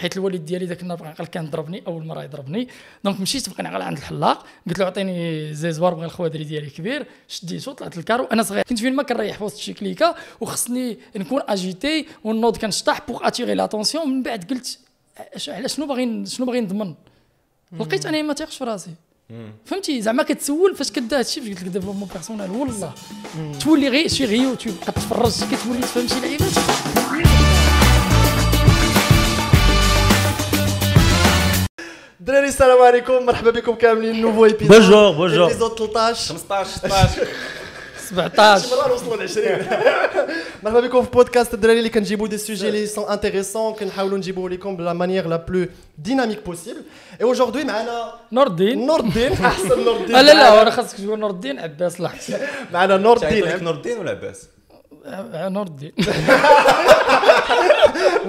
حيت الوالد ديالي ذاك النهار بقى كان ضربني أول مرة يضربني. دونك مشيت بقى نعقل عند الحلاق. قلت له عطيني زيزوار بغى الخوادري ديالي كبير. شديته طلعت الكارو أنا صغير. كنت فين؟ ما كنريح في وسط شي كليكة. وخصني نكون اجيتي والنوض كنشطح بوغ اتيغي لاتونسيون من بعد قلت على شنو باغي شنو باغي نضمن؟ لقيت انني ما تيقش في راسي. فهمتي؟ زعما كتسول فاش كدا هادشي فاش قلت لك ديفلوبمون بيرسونيل والله. تولي غير شي غير يوتيوب كتفرج كتولي تفهم شي لعيبات. دراري السلام عليكم. مرحبا بكم كاملين. nouveau épisode bonjour bonjour épisode 13 15 16 17 مرة نوصلوا ل 20 مرحبا بكم في بودكاست الدراري اللي كنجيبوا des sujets اللي sont intéressants كنحاولوا نجيبوا لكم ب la manière la plus dynamique possible et aujourd'hui معنا نور الدين نور الدين أحسن نور الدين لا لا لا أنا خاصك تقول نور الدين عباس لحظه معنا نور الدين نور الدين ولا عباس؟ آه، نور الدين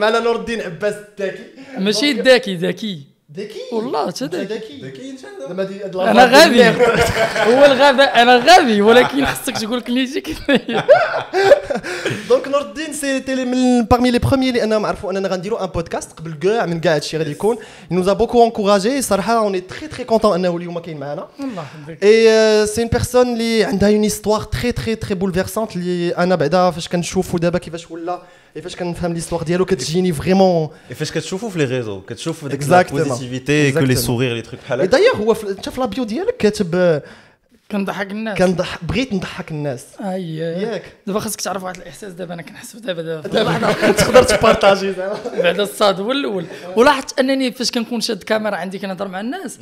معنا نور الدين عباس الداكي ماشي داكي ذكي. داكي والله داكي ذكي ان شاء الله زعما دي- هاد أنا غبي هو الغباء أنا غبي ولكن خصك تقول كليتي كيف donc نور الدين c'était من parmi les premiers اللي انهم عرفوا اننا غنديروا ان بودكاست قبل كاع من كاع هادشي غادي يكون il nous a beaucoup encouragé صراحة on est très très contents انه اليوم كاين معنا الله يحفظك et c'est une personne اللي عندها une histoire très très très bouleversante اللي أنا بعدا فاش كنشوفو دابا كيفاش ولا فاش كنفهم l'histoire ديالو كتجيني vraiment فاش كتشوفوا في les réseaux كتشوف ديك. ال positivité que les. sourires les trucs بحال هكا دايوغ هو في- انت في la bio ديالك كاتب كنضحك الناس. كنضحك بغيت نضحك الناس. أي. ياك. دابا خاصك تعرف واحد الإحساس دابا أنا كنحس دابا دابا دابا تقدر تبارطاجي زعما. بعد الصاد هو الأول ولاحظت أنني فاش كنكون شاد كاميرا عندي كنهضر مع الناس.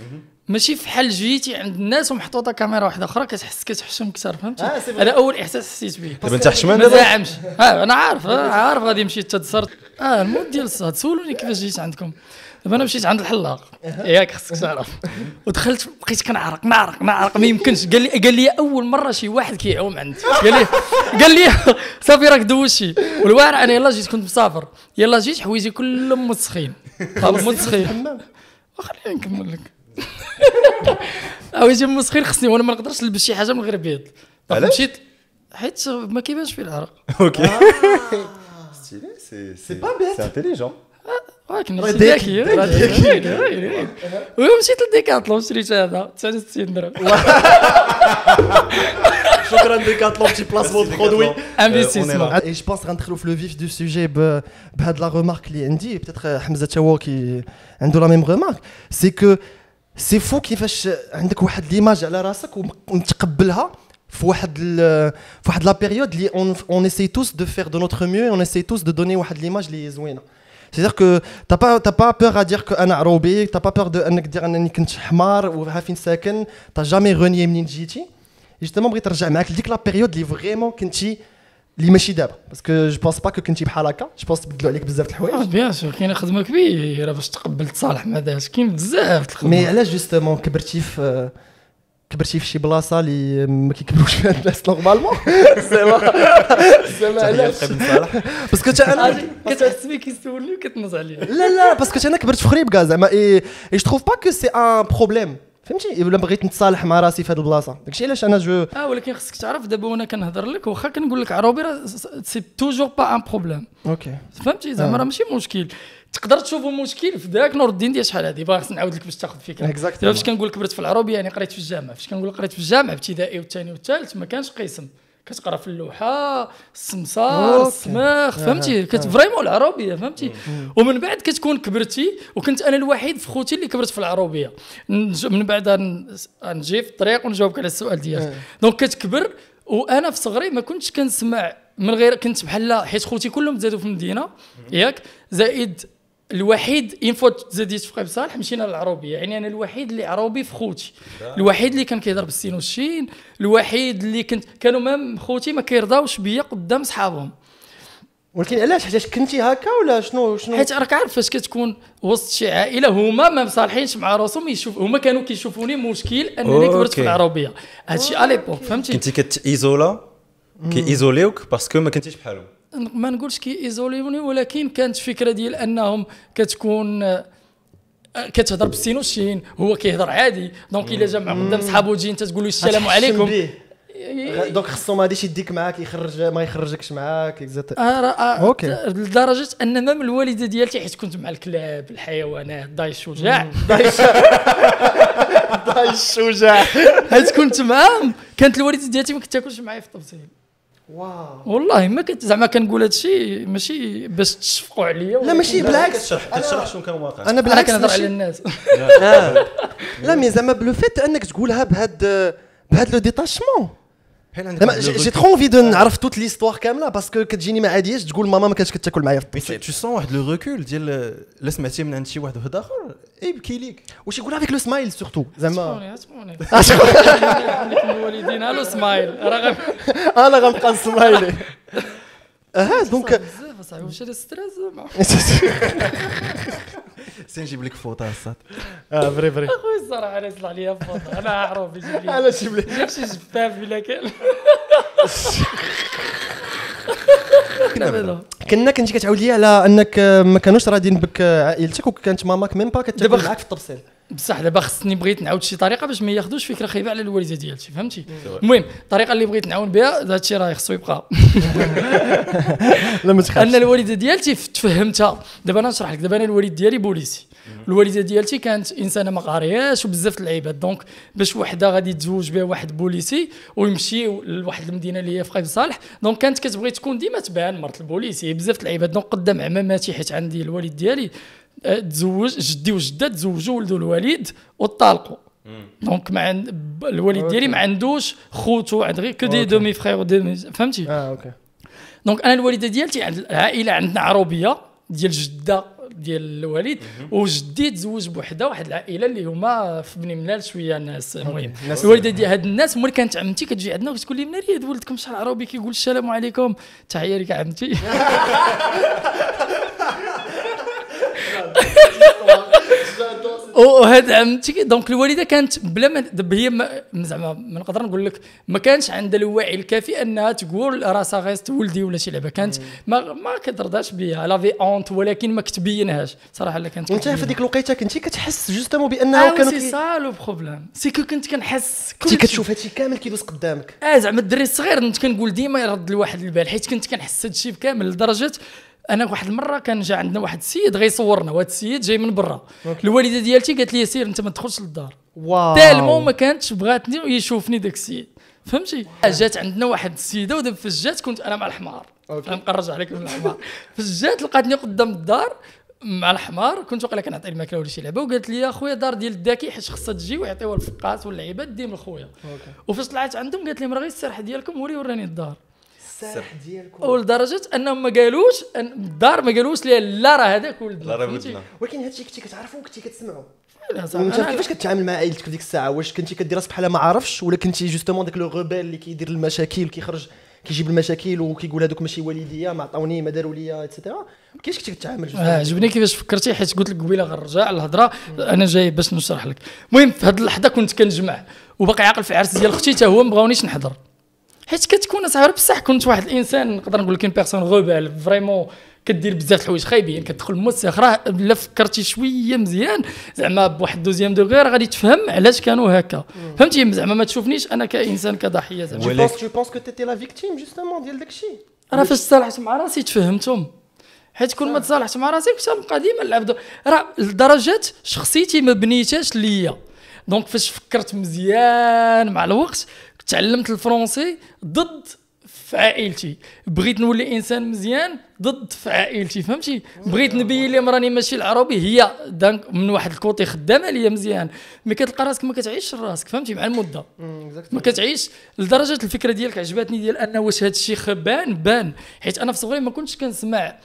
ماشي فحال جيتي عند الناس ومحطوطة كاميرا واحدة أخرى كتحس كتحشم أكثر فهمتي؟ آه، هذا أول إحساس حسيت به دابا أنت حشمان ما زاعمش آه أنا عارف آه عارف غادي نمشي تتصرت آه المود ديال الصاد. سولوني كيفاش جيت عندكم. دابا أنا مشيت عند الحلاق. ياك خصك تعرف. ودخلت بقيت كنعرق نعرق نعرق. ما يمكنش. قال لي قال لي أول مرة شي واحد كيعوم عندي. قال لي قال لي صافي راك دوزتي. والواعر أنا يلا جيت كنت مسافر. يلا جيت حوايجي كلهم مسخين مسخين خليني نكمل لك. حوايجي مسخين خصني وأنا ما نقدرش نلبس شي حاجة من غير بيض؟ مشيت حيت ما كيبانش فيه العرق. OK. c'était c'est c'est pas bête. c'est intelligent ولكن راه ماشي ذكي، ذكي ومشيت لديكاتلون شريت هذا 69 درهم. شكرا ديكاتلون petit placement de produit investissement et je pense غندخلوا في le vif du sujet بهاد la remarque اللي عندي peut-être حمزه تا هو كي عنده la même remarque c'est que c'est fou كيفاش عندك واحد l'image على راسك ومتقبلها في واحد ال- في واحد la période اللي on on essaye tous de faire de notre mieux on essaye tous de donner واحد l'image اللي زوينة. C'est-à-dire que t'as pas t'as pas peur à dire que أنا عروبي t'as pas peur de أنك دير أنني كنت حمار وها فين ساكن t'as jamais renié منين جيتي. justement بغيت نرجع معاك لديك la période اللي vraiment كنتي اللي ماشي دابا parce que je pense pas que كنتي بحال هكا. je pense تبدلوا عليك بزاف د الحوايج. bien sûr كاينة خدمة كبيرة باش تقبل تصالح مع داك كاين بزاف د الخدمة. mais علاش justement كبرتي في كبرتي في شي بلاصة اللي ما كيكبروش فيها الناس normalement زعما زعما تحيه علاش؟ parce que تا أنا كتحس بيه كيسولني وكتنز عليه. لا لا parce que أنا كبرت في خريبكة زعما et et je trouve pas que c'est un problème فهمتي؟ ولا بغيت نتصالح مع راسي في هذه البلاصة. داكشي علاش أنا je آه ولكن خصك تعرف دابا وأنا كنهضر لك واخا كنقول لك عروبي راه c'est toujours pas un problème OK فهمتي؟ زعما راه ماشي مشكل. تقدر تشوفوا مشكل في ذاك نور الدين ديال شحال هذه باغي نعاود لك باش تاخذ فكرة. دابا فاش كنقول كبرت في العروبيه يعني قريت في الجامعة فاش كنقول قريت في الجامعة ابتدائي والثاني والثالث ما كانش قسم. كتقرا في اللوحة السمسار. السماخ فهمتي؟ كت vraiment العروبيه فهمتي؟ ومن بعد كتكون كبرتي وكنت أنا الوحيد في خوتي اللي كبرت في العروبيه نج- من بعد نجي في الطريق ونجاوبك على السؤال ديالك. donc كتكبر وأنا في صغري ما كنتش كنسمع من غير كنت بحال حيت خوتي كلهم تزادوا في المدينة. ياك زائد الوحيد une fois تزاديت في صالح مشينا للعروبيه يعني أنا الوحيد اللي عروبي في خوتي. الوحيد اللي كان كيهضر بالسين والشين. الوحيد اللي كنت كانوا même خوتي ما كيرضاوش بيا قدام صحابهم. ولكن علاش؟ علاش كنتي هكا ولا شنو شنو؟ حيت راك عارف فاش كتكون وسط شي عائلة هما ما مصالحينش مع راسهم يشوف هما كانوا كيشوفوني مشكل أنني كبرت في OK. العربية. هادشي l'époque فهمتي؟ كنتي كتيزولا كيزوليوك parce que ما كنتيش بحالهم ما نقولش كي إيزوليوني ولكن كانت فكرة ديال أنهم كتكون آه، كتهضر بالسين والشين هو كيهضر عادي. donc إلا جا مع قدام صحابو تجي أنت تقول له السلام عليكم. دونك خصو ما غاديش يديك معاك يخرج ما يخرجكش معاك exact آه، آه، OK. لدرجة أن même الوالدة ديالتي حيت كنت مع الكلاب الحيوانات داي الشجاع داي الشجاع حيت كنت معاهم كانت الوالدة ديالتي ما كتاكلش معايا في التبصيل. واو والله ما كنت زعما كنقول هذا الشيء ماشي باش تشفقوا عليا لا ماشي بالعكس. كتشرح كتشرح شنو كان واقع. أنا أنا بالعكس كنهضر على الناس. لا. mais زعما ب le fait أنك تقولها بهاد بهاد le détachement recul. trop envie de نعرف toute l'histoire كاملة parce que كتجيني ما عادياش تقول ماما ما كانتش كتاكل معايا في mais tu- sens واحد le recul ديال الا سمعتي من عند شي واحد واحد آخر يبكي ليك. واش يقولها فيك le smile surtout زعما. عندك الوالدين le smile راه أنا غنبقى نسمايلي آه donc اصاحبي واش هذا stress زعما سي نجيب لك فوطه الصاد آه vrai vrai خويا الصراحه أنا يطلع لي فوطه أنا عارف يجيب لي أنا جيب لي جاب شي جفاف الا كان كنا كنتي كتعاود لي على انك ما كانوش راضيين بك عائلتك وكانت ماماك même pas كتاكل دابا معاك في التبصيل بصح دابا خصني بغيت نعاود شي طريقة باش ما ياخذوش فكرة خايبة على الوالدة ديالتي فهمتي؟ المهم الطريقة اللي بغيت نعاون بها هذا الشيء راه خصو يبقى. لا ما أن تخافش الوالدة ديالتي تفهمتها. دابا أنا نشرح لك دابا أنا الوالد ديالي بوليسي. الوالدة ديالتي كانت إنسانة ما قارياش وبزاف د اللعيبات donc باش وحدة غادي تزوج بها واحد بوليسي ويمشيو لواحد المدينة اللي هي في قايد صالح. donc كانت كتبغي تكون ديما تبان مرت البوليسي. بزاف د اللعيبات donc قدام عماماتي حيت عندي الوالد ديالي تزوج جدي وجدة تزوجوا ولدوا الوالد وطلقوا donc ما عند الوالد ديالي ما عندوش خوتو عند غير que des demi-frères فهمتي؟ آه OK. donc أنا الوالدة ديالتي عند العائلة عندنا عروبية ديال جدة ديال الوالد وجدي تزوج بوحده واحد العائلة اللي هما في بني ملال شوية ناس المهم. الوالدة ديال هاد الناس ملي كانت عمتي كتجي عندنا وتقول لي منين هاد ولدكم شحال عروبي؟ كيقول السلام عليكم. تحية لك عمتي. وهاد عمتي donc الوالدة كانت بلا ما هي ما- زعما ما نقدر نقول لك ما كانش عندها الوعي الكافي أنها تقول راسها غيست ولدي ولا شي لعبة. كانت ما ما كترضاش بها elle avait honte ولكن ما كتبينهاش. صراحة لا كانت وانت في. ديك الوقيتة كنتي كتحس justement بانه آه كانوا c'est ça le problème c'est que كنت كنحس كلشي. كتشوف هادشي كامل كيدوز قدامك. آه زعما الدري الصغير كنت كنقول ديما يرد الواحد البال حيت كنت كنحس هذا الشيء كامل لدرجة أنا واحد المره كان جا عندنا واحد السيد غيصورنا وهذا السيد جاي من برا. الوالده ديالتي قالت لي سير انت ما تدخلش للدار. waouh. tellement ما كانتش بغاتني ويشوفني داك السيد. فهمتي؟ جات عندنا واحد السيده ودابا فجات كنت أنا مع الحمار. فهمت نرجع عليك من الحمار. فجات لقاتني قدام الدار مع الحمار كنت واقيلا كنعطي الماكله ولا شي لعبه وقالت لي يا خويا دار ديال الداكي حيت خصها تجي ويعطيوها الفقاس واللعيبات ديما لخويا. وفاش طلعت عندهم قالت لهم راه غير السرحه ديالكم وري وراني الدار. السرح ديالكم. ولدرجة أنهم ما قالوش أن الدار ما قالوش لي لا راه هذاك ولدنا لا راه؟ ولدنا. ولكن هادشي كنتي كتعرفو وكنتي كتسمعو لا صراحة وانت أنا- كيفاش كتعامل مع عائلتك في ديك الساعة؟ واش كنتي كدير راسك بحال ما عارفش ولا كنتي justement داك le rebelle اللي كيدير المشاكل كيخرج كيجيب المشاكل وكيقول هذوك ماشي والديا ما عطاوني ما داروا ليا et cetera كيفاش كنتي كتعامل آه، عجبني كيفاش فكرتي حيت قلت لك قبيلة غنرجع الهضرة. أنا جاي باش نشرح لك. المهم في هذه اللحظة كنت كنجمع. وباقي عاقل في عرس ديال أختي حتى هو ما بغاونيش نحضر. حيت كتكون صغير بصح كنت واحد الإنسان نقدر نقول لك une personne rebelle vraiment كدير بزاف الحوايج. خايبين كتدخل الموسخ راه الا فكرتي شوية مزيان. زعما بواحد deuxième degré راه غادي تفهم علاش كانوا هكا. فهمتي؟ زعما ما تشوفنيش أنا كإنسان كضحية زعما. ولكن- penses, tu penses que t'étais la victime justement ديال داكشي راه فاش تصالحت مع راسي تفهمتهم. حيت كون ما تصالحت مع راسي كنت غنبقى ديما نلعب راه لدرجة شخصيتي ما بنيتهاش ليا. donc فاش فكرت مزيان مع الوقت تعلمت الفرونسي ضد في عائلتي بغيت نولي إنسان مزيان ضد في عائلتي فهمتي؟ بغيت نبين لهم راني ماشي العروبي هي donc من واحد ال côté خدامة ليا مزيان. mais كتلقى راسك ما كتعيش راسك فهمتي؟ مع المدة. ما كتعيش لدرجة الفكرة ديالك عجبتني ديال ان واش هذا الشيء خبان بان. حيت أنا في صغري ما كنتش كنسمع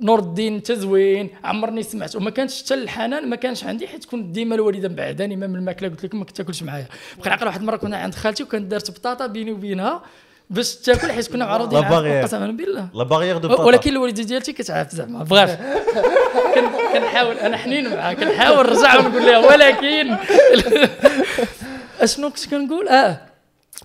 نور الدين تزوين عمرني سمعت وما كانش حتى الحنان ما كانش عندي حيت كنت ديما الوالده مبعداني ما من الماكلة قلت لكم ما كتاكلش معايا. بقى عقل واحد المرة كنا عند خالتي وكانت دارت بطاطا بيني وبينها باش تاكل حيت كنا باغيير. قسما بالله. لا باغيير دو ولكن الوالدة ديالتي كتعرف زعما. بغاش كن- كنحاول أنا حنين معاها كنحاول نرجع ونقول لها ولكن أشنو كنت كنقول؟ آه.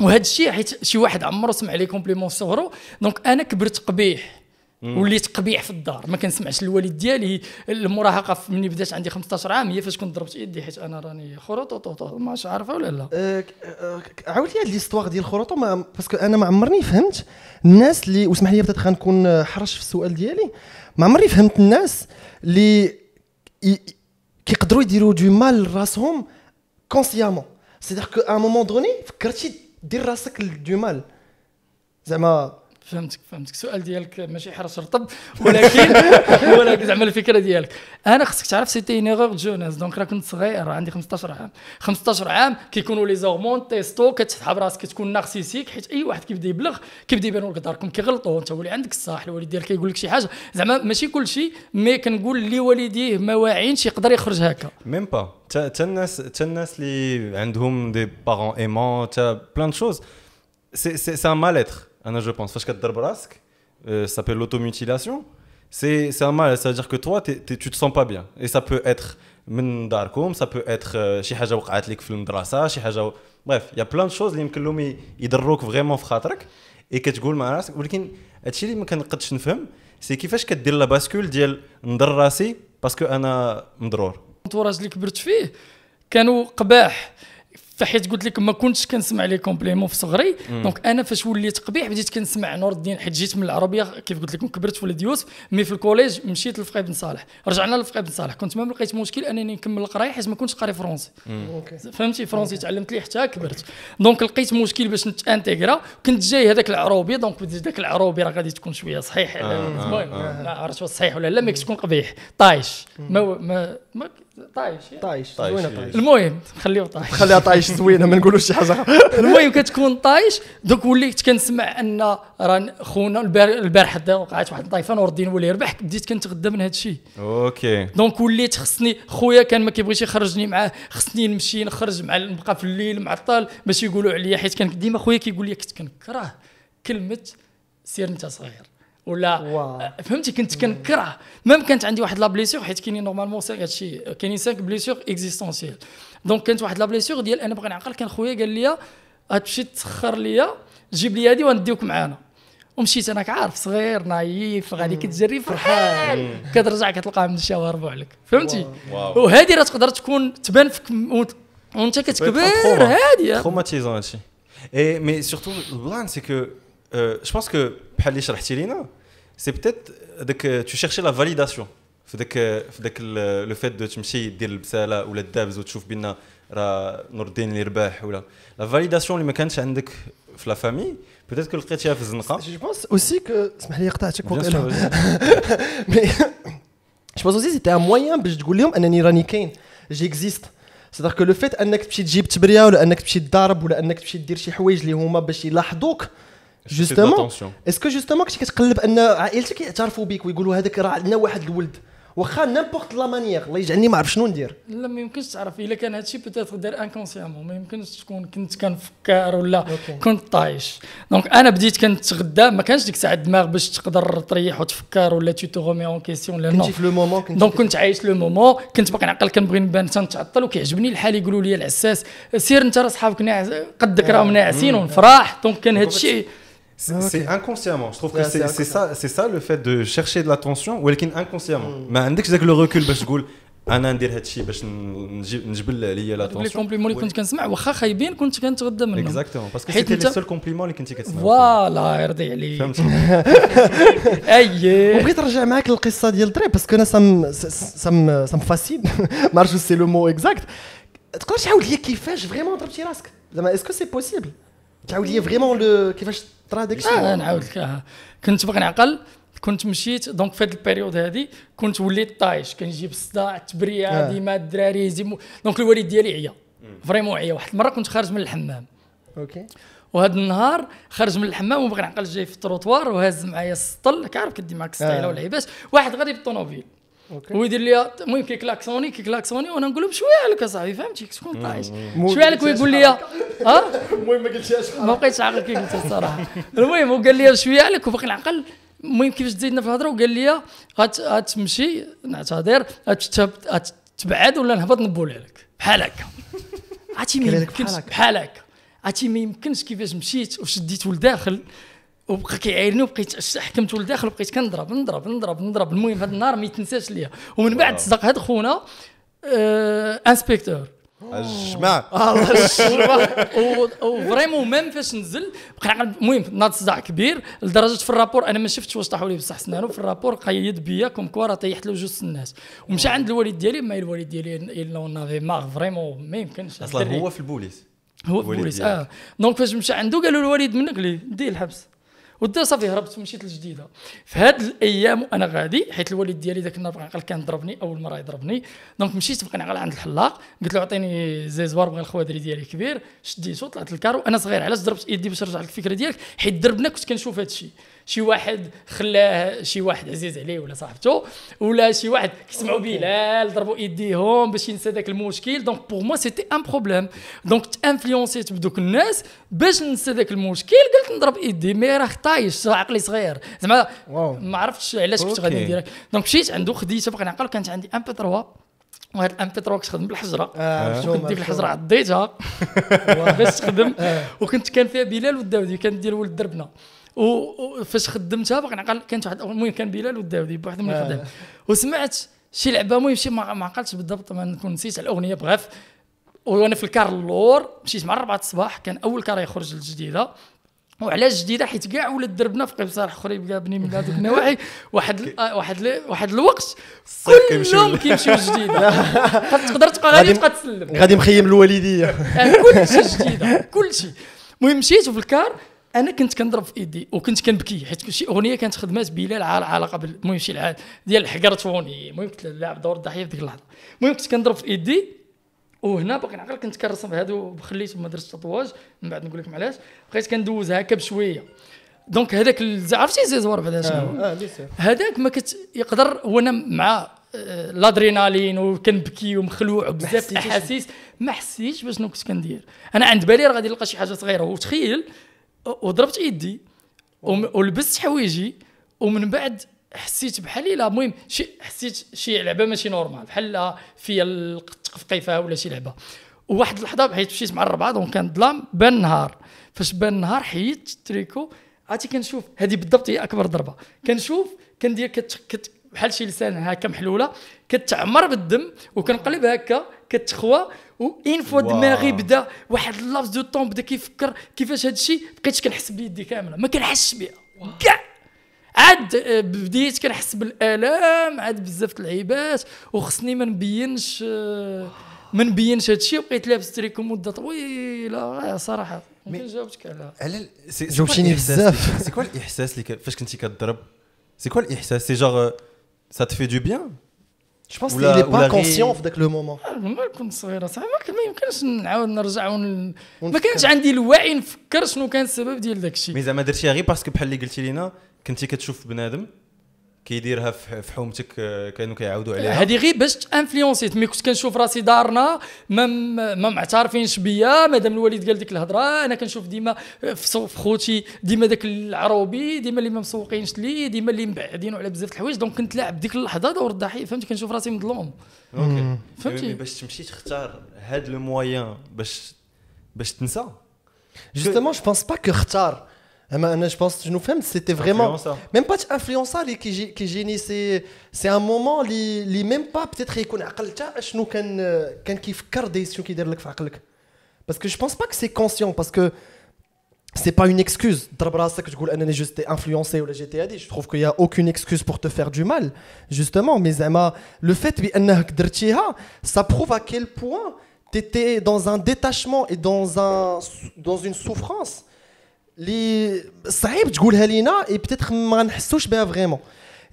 وهذا الشيء حيت شي واحد عمرو سمع لي compliment صغرو donc أنا كبرت قبيح. وليت قبيح في الدار ما كنسمعش الوالد ديالي المراهقة ملي بدات عندي 15 عام هي فاش كنت ضربت يدي حيت أنا راني خروطوطوطو ماش عارفة ولا لا. آه، ك- عاود لي هاد l'histoire ديال الخروطو mais parce que أنا ما عمرني فهمت الناس اللي واسمح لي بدات غنكون حرش في السؤال ديالي ما عمرني فهمت الناس اللي كيقدروا يديروا du mal لراسهم consciemment c'est-à-dire que à un moment donné فكرتي دير راسك du mal زعما فهمتك فهمتك. السؤال ديالك ماشي حرش رطب ولكن ولكن زعما الفكرة ديالك. أنا خصك تعرف c'était une erreur de jeunesse donc راه كنت صغير عندي 15 عام. 15 عام كيكونوا les hormones testo كتسحب راسك كتكون narcissique حيت أي واحد كيبدا يبلغ كيبدا يبان لك داركم كيغلطوا أنت ولي عندك الصح الوالد ديالك كيقول لك شي حاجة. زعما ماشي كل شيء mais كنقول اللي والديه ما واعينش يقدر يخرج هكا. même pas تا الناس تا الناس اللي عندهم des parents aimants t'as plein de choses c'est c'est un mal-être أنا je pense فاش كضرب راسك ça s'appelle l'automutilation. C'est c'est un mal ça veut dire que toi t'es- t'es- tu te sens pas bien. Et ça peut être من داركم ça peut être euh, شي حاجة وقعت لك في المدرسة شي حاجة bref il y a plein de choses اللي يمكن لهم ي- يضروك vraiment في خاطرك اي كتقول مع راسك ولكن هادشي اللي ما كنقدش نفهم c'est كيفاش كدير la bascule ديال نضر راسي parce que أنا مضرور ال entourage اللي كبرت فيه كانوا قباح فحيت قلت لك ما كنتش كنسمع لي compliment في صغري. donc أنا فاش وليت قبيح بديت كنسمع نور الدين حيت جيت من العروبية كيف قلت لكم كبرت في ولد يوسف mais في ال collège مشيت لفقيه بن صالح. رجعنا لفقيه بن صالح. كنت ما لقيت مشكل أنني نكمل القراية حيت ما كنتش قاري فرونسي فهمتي؟ فرونسي تعلمت ليه حتى كبرت. donc لقيت مشكل باش نت intégrer. كنت جاي هذاك العروبي donc بديت ذاك العروبي راه غادي تكون شوية صحيح. المهم ما عرفتش واش صحيح ولا لا mais تكون قبيح. طايش. ما ما, ما طايش. طايش طايش. زوينة طايش. المهم خليه طايش. خليها طايش زوينة ما نقولوش شي حاجة. المهم كتكون طايش. donc وليت كنسمع أن راه خونا البار- البارح وقعت واحد الطيفه نور الدين ولي يربح بديت كنتغدى من هذا الشيء OK. donc وليت خصني خويا كان ما كيبغيش يخرجني معاه خصني نمشي نخرج مع نبقى في الليل معطل باش يقولوا عليا حيت كان ديما خويا كيقول لي كنت كنكره كلمة سير أنت صغير. ولا واو. فهمتي كنت كنكره. même كانت عندي واحد la blessure حيت كاينين normalement هادشي. كاينين 5 blessures existentielles. donc كانت واحد la blessure ديال أنا باغي نعقل كان خويا قال لي غتمشي تسخر ليا جيب لي هادي ونديوك معانا. ومشيت أنا عارف صغير naïf غادي كتجري فرحان. كترجع كتلقاه من الشوارب عليك. فهمتي. وهذه راه تقدر تكون تبان فيك وانت كتكبر. هادي. traumatisant هادشي. et mais surtout ال plan c'est que je pense que بحال اللي شرحتي لينا c'est peut-être داك tu cherchais la validation في داك في داك le fait de تمشي دير البساله ولا الدابز وتشوف بان راه نور الدين اللي رباح ولا la validation اللي ما كانتش عندك في la famille peut-être que لقيتيها في الزنقه جو بونس اوسي كو اسمح لي قطعتك وقيلا mais je pense aussi c'était un moyen باش تقول لهم انني راني كاين j'existe c'est-à-dire que le fait انك تمشي تجيب تبريه ولا انك تمشي تضارب ولا انك تمشي دير شي حوايج اللي هما باش يلاحظوك justement est-ce que justement كنتي كتقلب أن عائلتك يعترفوا بك ويقولوا هذاك راه عندنا واحد الولد؟ واخا n'importe la manière الله يجعلني ما عرف شنو ندير. لا ما يمكنش تعرف. إلا كان هادشي peut-être دار inconsciemment ما يمكنش تكون كنت كنفكر ولا أوكي. كنت طايش. donc أنا بديت كنتغدى ما كانش ديك الساعة الدماغ باش تقدر تريح وتفكر ولا tu te remets en question لا non كنتي في le moment كنتي donc كنت عايش le moment كنت باقي نعقل كنبغي نبان تنتعطل. وكيعجبني الحال يقولوا لي العساس. سير أنت راه صحابك قدك راهم ناعسين ونفرح. donc كان هذا الشيء C'est inconsciemment. Je trouve que Ouais, c'est c'est c'est ça, c'est ça le fait de chercher de l'attention, ولكن inconsciemment. ما عندكش ذاك le recul باش تقول أنا ندير هذا الشيء باش نجيب نجبل عليا لي l'attention. compliments اللي كنت كنسمع واخا خايبين كنت كنتغدى منهم. exactement parce que حيت c'était les انت- seuls compliments اللي كنتي كتسمع. voilà يرضي عليك. فهمتي؟ أي. وبغيت نرجع معاك للقصة ديال الدري parce que أنا سام سام سام فاسين ما عرفتش c'est le mot exact تقدر تعاود لي كيفاش؟ vraiment ضربتي راسك. زعما est-ce que c'est possible تعاود لي vraiment كيفاش طرا داك آه الشيء نعاود لك آه. كنت باغي نعقل كنت مشيت donc في هذه ال période هذه كنت وليت طايش كنجيب الصداع التبريه آه. ديما الدراري donc الوالد ديالي عيا vraiment عيا واحد المرة كنت خارج من الحمام أوكي وهذا النهار خرج من الحمام وبغي نعقل جاي في التروطوار وهاز معايا السطل كعرف كدي معاك السطيلة آه. والعيبات واحد غادي بالطوموبيل ويدير لي المهم كيكلاكسوني كيكلاكسوني وأنا نقول له بشويه عليك اصاحبي فهمتي تكون طايش شوية عليك ويقول لي ها المهم ما قلتيهاش ما بقيتش عاقل كي قلت الصراحه المهم وقال لي شوية عليك وباقي نعقل المهم كيفاش تزيدنا في الهضره وقال لي غات- غتمشي نعتذر غتبعد ولا نهبط نبول عليك بحال هكا عرفتي ما يمكنش بحال هكا. بحال هكا عرفتي ما يمكنش كيفاش مشيت وشديت ولداخل وبقى كيعايرني وبقيت حكمت لداخل وبقيت كنضرب نضرب نضرب نضرب. المهم هذا النهار ما يتنساش ليا. ومن بعد صدق هذا خونا آه inspecteur. الجماعة. وفريمون ميم فاش نزل بقى المهم ناض صداع كبير لدرجة في ال rapport أنا ما شفتش واش طاحوا لي بصح سنانو. في ال rapport قيد بيا comme quoi راه طيحت له جوج الناس ومشى عند الوالد ديالي ما الوالد ديالي الا on avait marre vraiment ما يمكنش. أصلا هو في البوليس. هو في البوليس آه. دونك فاش مشى عنده قالوا الوالد منك ليه ديه الحبس. ودا صافي هربت مشيت للجديده في هاد الأيام وأنا غادي حيت الوالد ديالي ذاك النهار بقى كان ضربني أول مرة يضربني. دونك مشيت بقى عند الحلاق. قلت له عطيني زيزوار بغى الخوادري ديالي كبير. شديته طلعت الكارو. أنا صغير علاش ضربت يدي باش نرجع لك الفكرة ديالك؟ حيت دربنا كنت كنشوف هذا الشيء شي واحد خلاه شي واحد عزيز عليه ولا صاحبته ولا شي واحد كيسمعوا بلال ضربوا إيديهم باش ينسى ذاك المشكل. دونك بور موا سيتي ان بروبليم donc تانفلونسيت بدوك الناس باش ننسى ذاك المشكل قلت نضرب إيدي mais راه طايش عقلي صغير. زعما ما عرفتش علاش كنت غادي ندير donc مشيت عنده خديته بقى نعقل كانت عندي MP3 وهاد ال MP3 كتخدم بالحجرة. آه كنت ديك الحجرة عضيتها باش تخدم. آه. وكنت كان فيها بلال والداودي كان ديال ولد دربنا. وفاش خدمتها باقي نعقل كانت واحد المهم كان بلال والداودي بواحد من الخدام. آه. وسمعت شي لعبة المهم شي ما عقلتش بالضبط ما نكون نسيت الأغنية بغاف. وأنا في الكار اللور مشيت مع 4 الصباح كان أول كار يخرج الجديده وعلاش جديدة؟ حيت كاع ولاد دربنا في قبصار خريب بني من هذوك النواحي واحد واحد واحد الوقت كلهم كيمشيو جديده تقدر تبقى غادي تبقى تسلم. غادي مخيم الوالدية. آه، كلشي جديدة كلشي. المهم مشيت في الكار أنا كنت كنضرب في إيدي وكنت كنبكي حيت شي أغنية كانت خدمات بلال على علاقة المهم شي العاد ديال الحقرتوني المهم كنت لاعب دور الضحية في ديك اللحظة. المهم كنت كنضرب في إيدي وهنا باقي نعقل كنت كنرسم هادو خليت ما درتش تطواج من بعد نقول لكم علاش. بقيت كندوز هكا بشوية. donc هذاك عرفتي rasoir بعدا شنو؟ آه، هذاك ما كنت يقدر وأنا مع آه، الأدرينالين وكنبكي ومخلوع بزاف الأحاسيس. ما حسيتش باش كنت كندير. أنا عند بالي راه غادي نلقى شي حاجة صغيرة. وتخيل وضربت يدي ولبست حوايجي ومن بعد حسيت بحال إلا المهم شي حسيت شي لعبة ماشي نورمال بحال فيا القيفه ولا شي لعبة. وواحد اللحظة بحيث مشيت مع الربعة دونك كان ظلام بان النهار فاش بان النهار حيدت التريكو عرفتي كنشوف هذه بالضبط هي أكبر ضربة. كنشوف كندير كت كت بحال شي لسان هكا محلولة كتعمر بالدم وكنقلب هكا كتخوى وين فوا دماغي بدا واحد لافز دو طون بدا كيفكر كيفاش هذا الشيء بقيت كنحس بيدي كاملة. ما كنحسش بها كاع. عاد آه، بديت كنحس بالآلام عاد بزاف اللعيبات وخصني ما نبينش آه، ما نبينش هذا الشيء وبقيت لابس تريكو مدة طويلة. صراحة ما جاوبتك على على جاوبتيني بزاف. c'est quoi الإحساس اللي فاش كنتي كضرب؟ c'est quoi الإحساس si genre ça te fait du bien je pense est pas conscient في ذاك le moment ما كنت صغيره صح ما يمكنش نعاود نرجع ون... ما كانش عندي الوعي نفكر شنو كان السبب ديال داك الشيء mais زعما درتيها غير parce que بحال اللي قلتي لينا كنتي كتشوف بنادم كيديرها في حومتك آه، كانوا كيعاودوا عليها؟ هذه غير باش influenc يت mais كنت كنشوف راسي دارنا ما ما معترفينش بيا. مادام الوالد قال ديك الهضرة أنا كنشوف ديما في خوتي ديما داك العروبي ديما اللي ما مسوقينش لي ديما اللي مبعدين على بزاف الحوايج. donc كنت لاعب ديك اللحظة دور الضحية. فهمتي؟ كنشوف راسي مظلوم أوكي. فهمتي؟ باش تمشي تختار هاد لو مويان باش باش تنسى. جوستومون جو بونس با كو اختار Eh ben, je pense que nous fais c'était vraiment. Même pas influença qui gênait. C'est un moment, les même pas, peut-être qu'on a nous quand qui des Parce que je pense pas que c'est conscient, parce que c'est pas une excuse. que je juste influencé ou la GTA Je trouve qu'il n'y a aucune excuse pour te faire du mal, justement. Mais le fait que ça prouve à quel point tu étais dans un détachement et dans, un, dans une souffrance. اللي صعيب تقولها لينا et peut-être ما نحسوش بها vraiment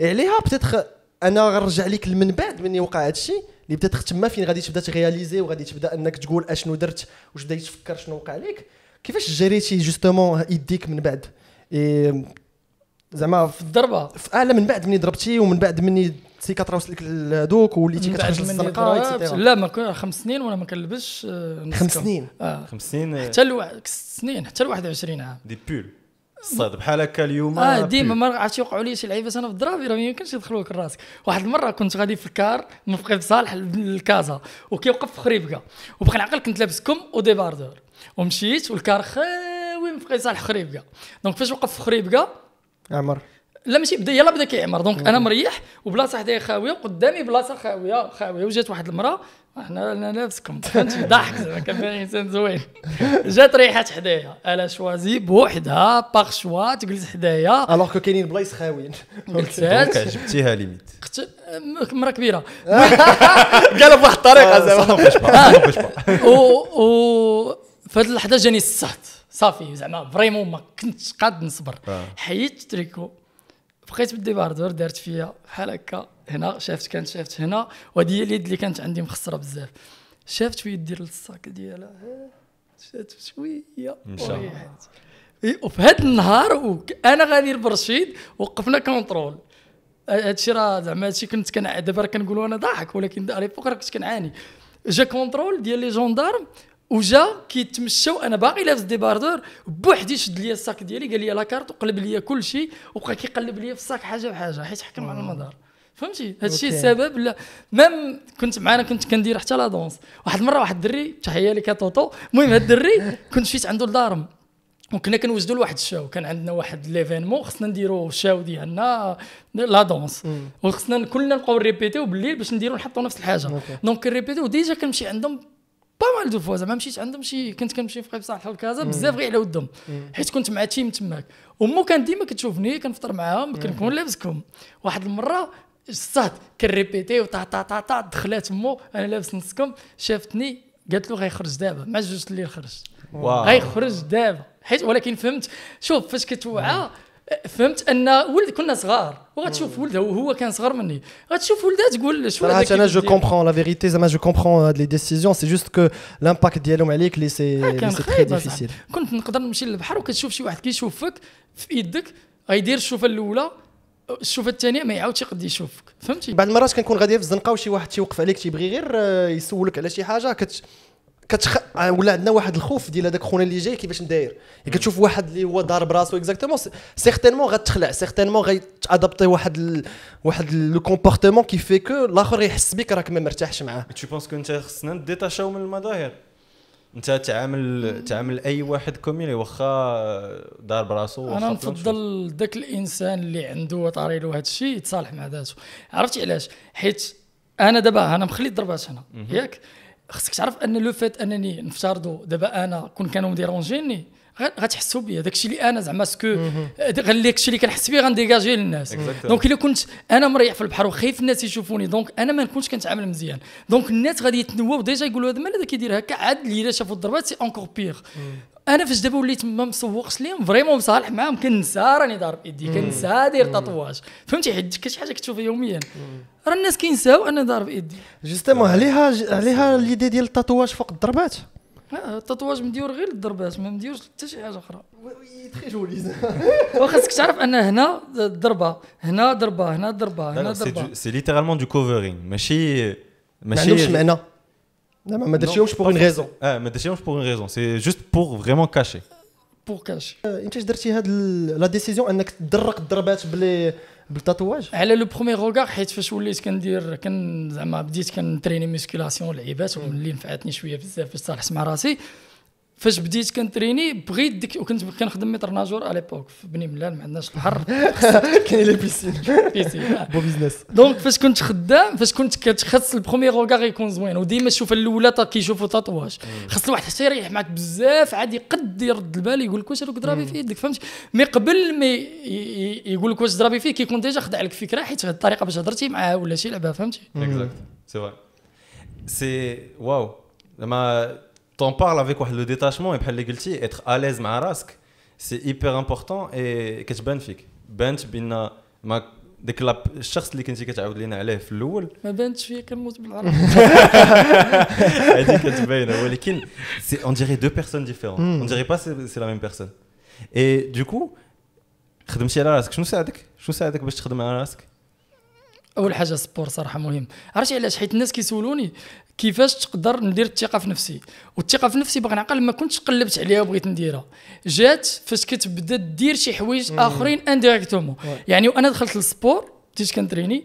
عليها peut-être أنا غنرجع لك من بعد مني وقع هذا الشيء اللي peut-être تما فين غادي تبدأ تغياليزي وغادي تبدأ إنك تقول أشنو درت واش بدا تفكر شنو وقع لك كيفاش جريتي justement يديك من بعد؟ زعما في الضربة. في أعلى من بعد مني ضربتي ومن بعد مني cicatris او لك هذوك وليتي كتخرج للزنقه لا ما كان خمس سنين وأنا ما كنلبسش آه، خمس سنين. آه. خمس سنين حتى لواحد سنين حتى ل 21 عام. des pulls الصاد بحال هكا اليوم آه ديما ما عرفتش يوقعوا لي شي لعيبات أنا في الدرابي راه ما يمكنش يدخلوا لك راسك واحد المرة كنت غادي في الكار من فقيه صالح للكازا وكيوقف في خريبكا وبقى نعقل كنت لابس كم و débardeur. ومشيت والكار خاوي فقيه صالح خريبكا donc فاش وقف في خريبكا عمر. لا ماشي بدا يلا بدا كيعمر. donc أنا مريح وبلاصة حدايا خاوية وقدامي بلاصة خاوية خاوية وجات واحد المرأة. أنا أنا لابس كم فهمتي ضحك زعما كان باين إنسان زوين. جات ريحات حدايا. elle a choisi بوحدها par choix تجلس حدايا. alors que كاينين بلايص خاويين. donc عجبتيها limite. قلت مرة كبيرة. قالها بواحد الطريقة Ça زعما. pas. و و في هذه اللحظة جاني الصهد صافي زعما vraiment ما كنتش قاد نصبر. آه. حيدت التريكو بقيت بال débardeur دارت فيا بحال هكا هنا شافت كانت شافت هنا وهذه هي اليد اللي كانت عندي مخسرة بزاف. شافت في دير ال sac ديالها. ها، شافت مشى. وريحت. وفي هذا النهار أنا غادي برشيد وقفنا contrôle. هادشي راه زعما هادشي كنت كنع دابا راه كنقولوا أنا ضاحك ولكن على فوق راه كنت كنعاني. جا contrôle ديال les gendarmes وجا كيتمشى وأنا باقي لابس débardeur بوحدي شد لي ال sac ديالي قال لي la carte وقلب لي كل شيء وبقى كيقلب لي في ال sac حاجة بحاجة حيت حكم على المدار. فهمتي؟ هادشي. السبب لا. même كنت معانا كنت كندير حتى la danse. واحد المرة واحد الدري تحية لك يا طوطو. المهم هاد الدري كنت مشيت عنده لدارهم وكنا كنوجدوا لواحد ال show. كان عندنا واحد l'événement خصنا نديروا ال show ديالنا la danse. وخصنا كلنا نبقاو répét يو بالليل باش نديروا نحطوا نفس الحاجة. donc كن répét يو déjà كنمشي عندهم pas mal de fois زعما مشيت عندهم شي كنت كنمشي فقيه صالح الكازا بزاف غير على ودهم. حيت كنت مع team تماك. ومو كان ديما كتشوفني كنفطر معاهم كنكون لابس كم. واحد المرة صاد كن répét يو تا تا تا تا دخلات مو أنا لابس نص كم شافتني قالت له غيخرج دابا. مع جوج الليل خرج. غيخرج دابا. حيت ولكن فهمت شوف فاش كتوعى فهمت أن ولد كنا صغار وغتشوف ولد هو, هو كان صغر مني. غتشوف ولدها تقول شو هذا أنا je comprends la vérité زعما je comprends هاد les décisions c'est juste que l'impact ديالهم عليك لي c'est c'est très difficile. كنت نقدر نمشي للبحر وكتشوف شي واحد كيشوفك في يدك غيدير الشوفة الأولى الشوفة الثانية ما يعاودش يقد يشوفك. فهمتي؟ بعض المرات كنكون غادي في الزنقه وشي واحد تيوقف عليك تيبغي غير آه، يسولك على شي حاجة كت كتخ... آه، ولا عندنا واحد الخوف ديال هذاك خونا اللي جاي كيفاش داير يعني كتشوف واحد اللي هو ضارب راسو exactement certainement غتخلع certainement غيت adapter واحد ال... واحد le comportement qui fait que الآخر يحس بك راك ما مرتاحش معاه. Tu penses que انت خصنا ن détach او من المظاهر. انت تعامل تعامل أي واحد comme il est واخا دار براسو واخا أنا. نفضل ذاك الإنسان اللي عنده طاري له هذا الشيء يتصالح مع ذاته. عرفتي علاش؟ حيت أنا دابا أنا مخلي الضربات هنا. ياك؟ خصك تعرف أن le fait أنني نفترضوا دابا أنا كون كانوا م déranger يني غتحسوا بيا. داكشي اللي أنا زعما ce que داكشي اللي كنحس بيه غنديجاجي للناس. donc إلا كنت أنا مريح في البحر وخايف الناس يشوفوني donc أنا ما نكونش كنتعامل مزيان. دونك الناس غادي يتنواو déjà يقولوا هذا مال هذا كيدير هكا عاد اللي شافوا الضربات c'est encore pire أنا فاش دابا وليت ما مسوقش ليهم vraiment مصالح معاهم كنسى راني ضارب ايدي كنسى داير tatouage فهمتي؟ حيت كاش حاجة كتشوفها يوميا. راه الناس كينساو أنا ضارب ايدي justement عليها عليها l'idée ديال ال tatouage فوق الضربات؟ ال tatouage مديور غير الضربات ما مديورش حتى شي حاجة أخرى. très joli وخاصك تعرف أن هنا ضربة هنا ضربة هنا ضربة هنا ضربة. دو- c'est littéralement du covering ماشي ما عندهمش ماشي معنى. زعما ما درتيهمش pour une raison آه ما درتيهمش pour une raison c'est juste pour vraiment cacher Pourquoi انت اش درتي هاد ال- la décision انك تدرق الضربات بلي بال tatouage على le premier regard حيت فاش وليت كندير كان زعما بديت كنتريني musculation لعيبات واللي نفعتني شوية بزاف باش صالحت مع راسي. فاش بديت كنتريني بغيت ديك وكنت كنخدم maître-nageur على l'époque في بني ملال ما عندناش البحر كاين les piscines بيسي آه. بو business donc فاش كنت خدام فاش كنت كتخص ال premier regard يكون زوين وديما الشوفه الأولى تا كيشوفوا tatouage خاص الواحد حتى يريح معك بزاف عاد يقد يرد البال يقول لك واش راك ضرابي في يدك فهمتي mais قبل ما يقول لك واش ضرابي فيه كيكون déjà خدع لك فكرة حيت هاد الطريقة باش هضرتي معاه ولا شي لعبة فهمتي؟ C'est vrai. C'est waouh. زعما t'en parles avec واحد لو détachement et بحال اللي قلتي être à l'aise مع راسك c'est hyper important et كتبان فيك بانت بان ما ديك لا- الشخص اللي كنتي كتعاود لينا عليه في الأول ما بانتش فيا كنموت بالعربي هذه كتباينه ولكن c'est on dirait deux personnes différentes. On dirait pas c'est c'est la même personne. Et du coup خدمتي على راسك شنو ساعدك شنو ساعدك باش تخدم على راسك أول حاجة ال sport صراحة مهم. عرفتي علاش؟ حيت الناس كيسولوني. كيفاش تقدر ندير الثقة في نفسي؟ والثقة في نفسي باغي نعقل ما كنتش قلبت عليها وبغيت نديرها. جات فاش كتبدا دير شي حوايج آخرين indirectement يعني وأنا دخلت لل sport بديت كنتريني.